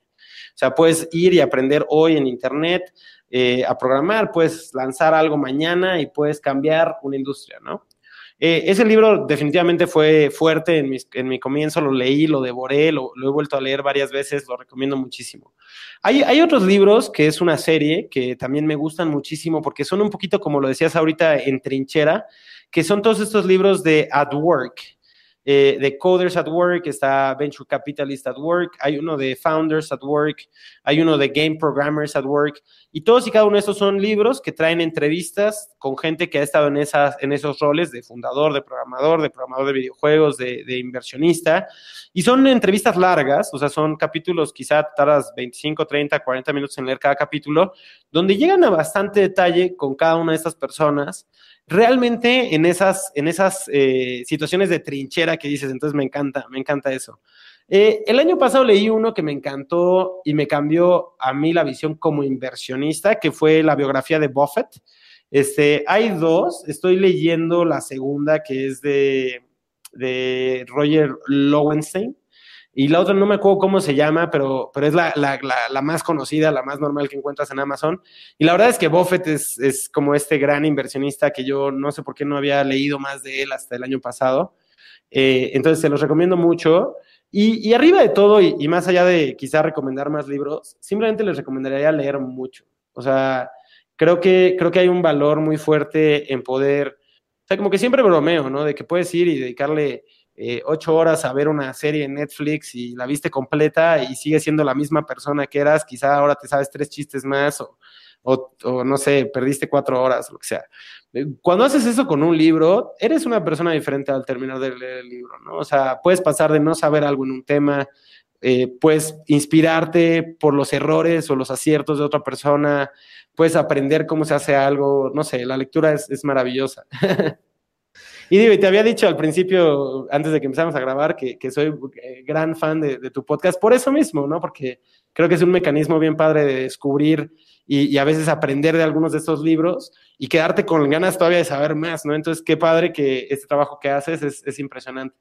O sea, puedes ir y aprender hoy en Internet eh, a programar, puedes lanzar algo mañana y puedes cambiar una industria, ¿no? Eh, ese libro definitivamente fue fuerte en, en, mi comienzo, lo leí, lo devoré, lo, he vuelto a leer varias veces, lo recomiendo muchísimo. Hay, hay, otros libros que es una serie que también me gustan muchísimo porque son un poquito, como lo decías ahorita, en trinchera, que son todos estos libros de At Work, eh, de Coders at Work, está Venture Capitalist at Work, hay uno de Founders at Work, hay uno de Game Programmers at Work, y todos y cada uno de estos son libros que traen entrevistas con gente que ha estado en, esas, en esos roles de fundador, de programador, de programador de videojuegos, de, de inversionista, y son entrevistas largas, o sea, son capítulos quizá tardas 25, 30, 40 minutos en leer cada capítulo, donde llegan a bastante detalle con cada una de estas personas realmente en esas, en esas eh, situaciones de trinchera que dices, entonces me encanta, me encanta eso. Eh, el año pasado leí uno que me encantó y me cambió a mí la visión como inversionista, que fue la biografía de Buffett. Este, hay dos, estoy leyendo la segunda que es de, de Roger Lowenstein. Y la otra no me acuerdo cómo se llama, pero, pero es la, la, la, más conocida, la más normal que encuentras en Amazon. Y la verdad es que Buffett es, es, como este gran inversionista que yo no sé por qué no había leído más de él hasta el año pasado. Eh, entonces, se los recomiendo mucho. Y, arriba de todo, y, más allá de quizá recomendar más libros, simplemente les recomendaría leer mucho. O sea, creo que, creo que hay un valor muy fuerte en poder, o sea, como que siempre bromeo, ¿no? De que puedes ir y dedicarle eh, ocho horas a ver una serie en Netflix y la viste completa y sigues siendo la misma persona que eras, quizá ahora te sabes tres chistes más o, o, no sé, perdiste cuatro horas, lo que sea. Eh, cuando haces eso con un libro, eres una persona diferente al terminar de leer el libro, ¿no? O sea, puedes pasar de no saber algo en un tema, eh, puedes inspirarte por los errores o los aciertos de otra persona, puedes aprender cómo se hace algo, no sé, la lectura es, es maravillosa. Y te había dicho al principio, antes de que empezamos a grabar, que, que soy eh, gran fan de, tu podcast por eso mismo, ¿no? Porque creo que es un mecanismo bien padre de descubrir y, a veces aprender de algunos de estos libros y quedarte con ganas todavía de saber más, ¿no? Entonces, qué padre que este trabajo que haces es, es impresionante.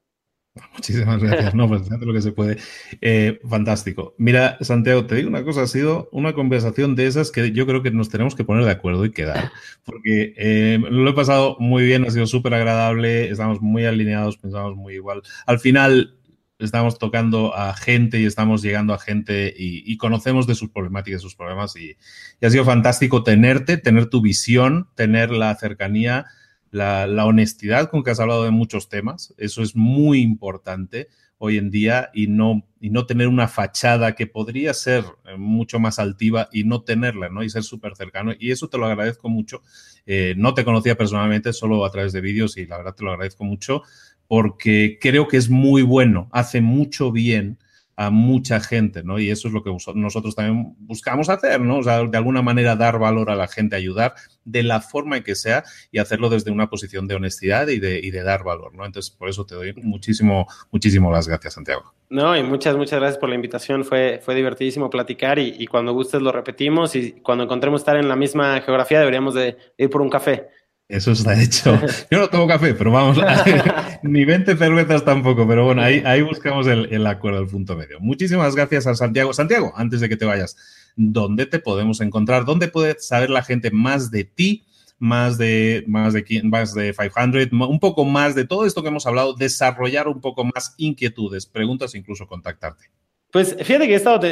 Muchísimas gracias. No, pues lo que se puede. Eh, fantástico. Mira, Santiago, te digo una cosa, ha sido una conversación de esas que yo creo que nos tenemos que poner de acuerdo y quedar, porque eh, lo he pasado muy bien, ha sido súper agradable, estamos muy alineados, pensamos muy igual. Al final, estamos tocando a gente y estamos llegando a gente y, conocemos de sus problemáticas, sus problemas y, ha sido fantástico tenerte, tener tu visión, tener la cercanía, la, honestidad con que has hablado de muchos temas. Eso es muy importante hoy en día y no, y no tener una fachada que podría ser eh, mucho más altiva y no tenerla, ¿no? Y ser súper cercano. Y eso te lo agradezco mucho. Eh, no te conocía personalmente, solo a través de vídeos y la verdad te lo agradezco mucho porque creo que es muy bueno, hace mucho bien a mucha gente, ¿no? Y eso es lo que nosotros también buscamos hacer, ¿no? O sea, de alguna manera dar valor a la gente, ayudar de la forma en que sea y hacerlo desde una posición de honestidad y de, y de dar valor, ¿no? Entonces, por eso te doy muchísimo, muchísimo las gracias, Santiago. No, y muchas, muchas gracias por la invitación. Fue, fue divertidísimo platicar y, y cuando gustes lo repetimos y cuando encontremos estar en la misma geografía deberíamos de ir por un café. Eso está hecho. Yo no tomo café, pero vamos, ni 20 cervezas tampoco, pero bueno, ahí, buscamos el, acuerdo, el punto medio. Muchísimas gracias a Santiago. Santiago, antes de que te vayas, ¿dónde te podemos encontrar? ¿Dónde puede saber la gente más de ti? Más de, más de, más de 500, un poco más de todo esto que hemos hablado, desarrollar un poco más inquietudes, preguntas, incluso contactarte. Pues fíjate que he estado,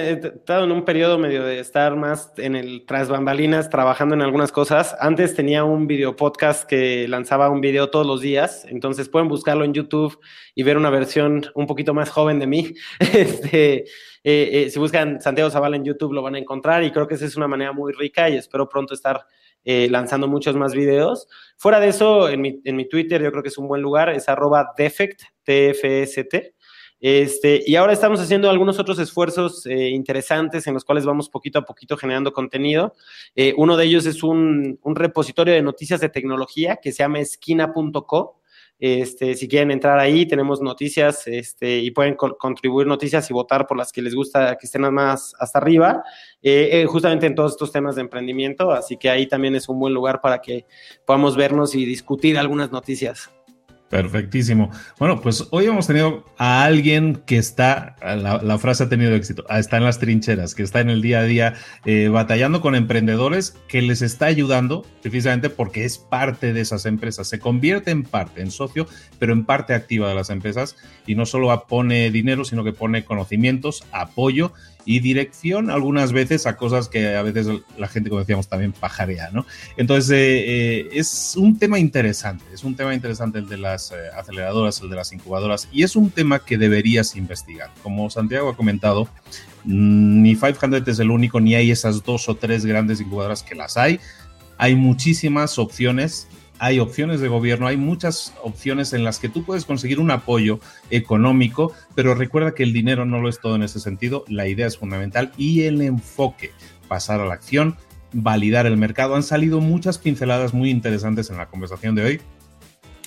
en un periodo medio de estar más en el tras bambalinas trabajando en algunas cosas. Antes tenía un video podcast que lanzaba un video todos los días, entonces pueden buscarlo en YouTube y ver una versión un poquito más joven de mí. Este, eh, eh, si buscan Santiago Zavala en YouTube lo van a encontrar y creo que esa es una manera muy rica y espero pronto estar eh, lanzando muchos más videos. Fuera de eso, en mi, en mi Twitter yo creo que es un buen lugar, es arroba defect. Este, y ahora estamos haciendo algunos otros esfuerzos eh, interesantes en los cuales vamos poquito a poquito generando contenido. Eh, uno de ellos es un, repositorio de noticias de tecnología que se llama esquina.co. Este, si quieren entrar ahí, tenemos noticias este, y pueden co contribuir noticias y votar por las que les gusta que estén más hasta arriba, eh, justamente en todos estos temas de emprendimiento. Así que ahí también es un buen lugar para que podamos vernos y discutir algunas noticias. Perfectísimo. Bueno, pues hoy hemos tenido a alguien que está, la, frase ha tenido éxito, ah, está en las trincheras, que está en el día a día eh, batallando con emprendedores, que les está ayudando precisamente porque es parte de esas empresas, se convierte en parte, en socio, pero en parte activa de las empresas y no solo pone dinero, sino que pone conocimientos, apoyo y dirección algunas veces a cosas que a veces la gente, como decíamos, también pajarea, ¿no? Entonces, eh, eh, es un tema interesante, es un tema interesante el de las eh, aceleradoras, el de las incubadoras, y es un tema que deberías investigar. Como Santiago ha comentado, mm, ni 500 es el único, ni hay esas dos o tres grandes incubadoras que las hay. Hay muchísimas opciones hay opciones de gobierno, hay muchas opciones en las que tú puedes conseguir un apoyo económico, pero recuerda que el dinero no lo es todo en ese sentido, la idea es fundamental y el enfoque, pasar a la acción, validar el mercado. Han salido muchas pinceladas muy interesantes en la conversación de hoy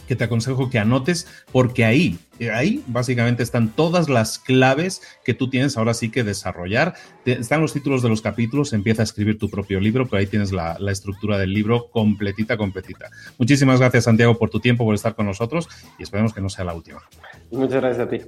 que te aconsejo que anotes porque ahí, ahí básicamente están todas las claves que tú tienes ahora sí que desarrollar. Están los títulos de los capítulos, empieza a escribir tu propio libro, pero ahí tienes la, la estructura del libro completita, completita. Muchísimas gracias Santiago por tu tiempo, por estar con nosotros y esperemos que no sea la última. Muchas gracias a ti.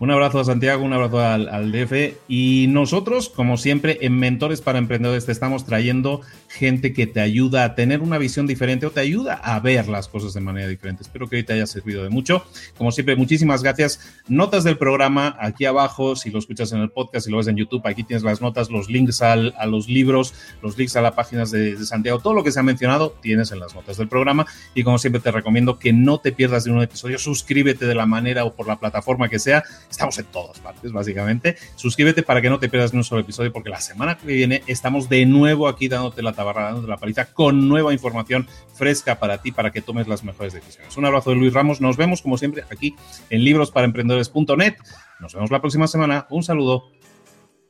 Un abrazo a Santiago, un abrazo al, DF. Y nosotros, como siempre, en Mentores para Emprendedores te estamos trayendo gente que te ayuda a tener una visión diferente o te ayuda a ver las cosas de manera diferente. Espero que hoy te haya servido de mucho. Como siempre, muchísimas gracias. Notas del programa aquí abajo, si lo escuchas en el podcast, si lo ves en YouTube, aquí tienes las notas, los links al, a los libros, los links a las páginas de, de Santiago, todo lo que se ha mencionado tienes en las notas del programa. Y como siempre te recomiendo que no te pierdas de un episodio, suscríbete de la manera o por la plataforma que sea. Estamos en todas partes, básicamente. Suscríbete para que no te pierdas ni un solo episodio, porque la semana que viene estamos de nuevo aquí dándote la tabarra, dándote la paliza con nueva información fresca para ti, para que tomes las mejores decisiones. Un abrazo de Luis Ramos. Nos vemos, como siempre, aquí en librosparaemprendedores.net. Nos vemos la próxima semana. Un saludo.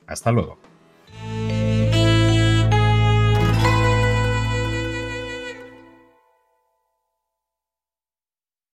Hasta luego.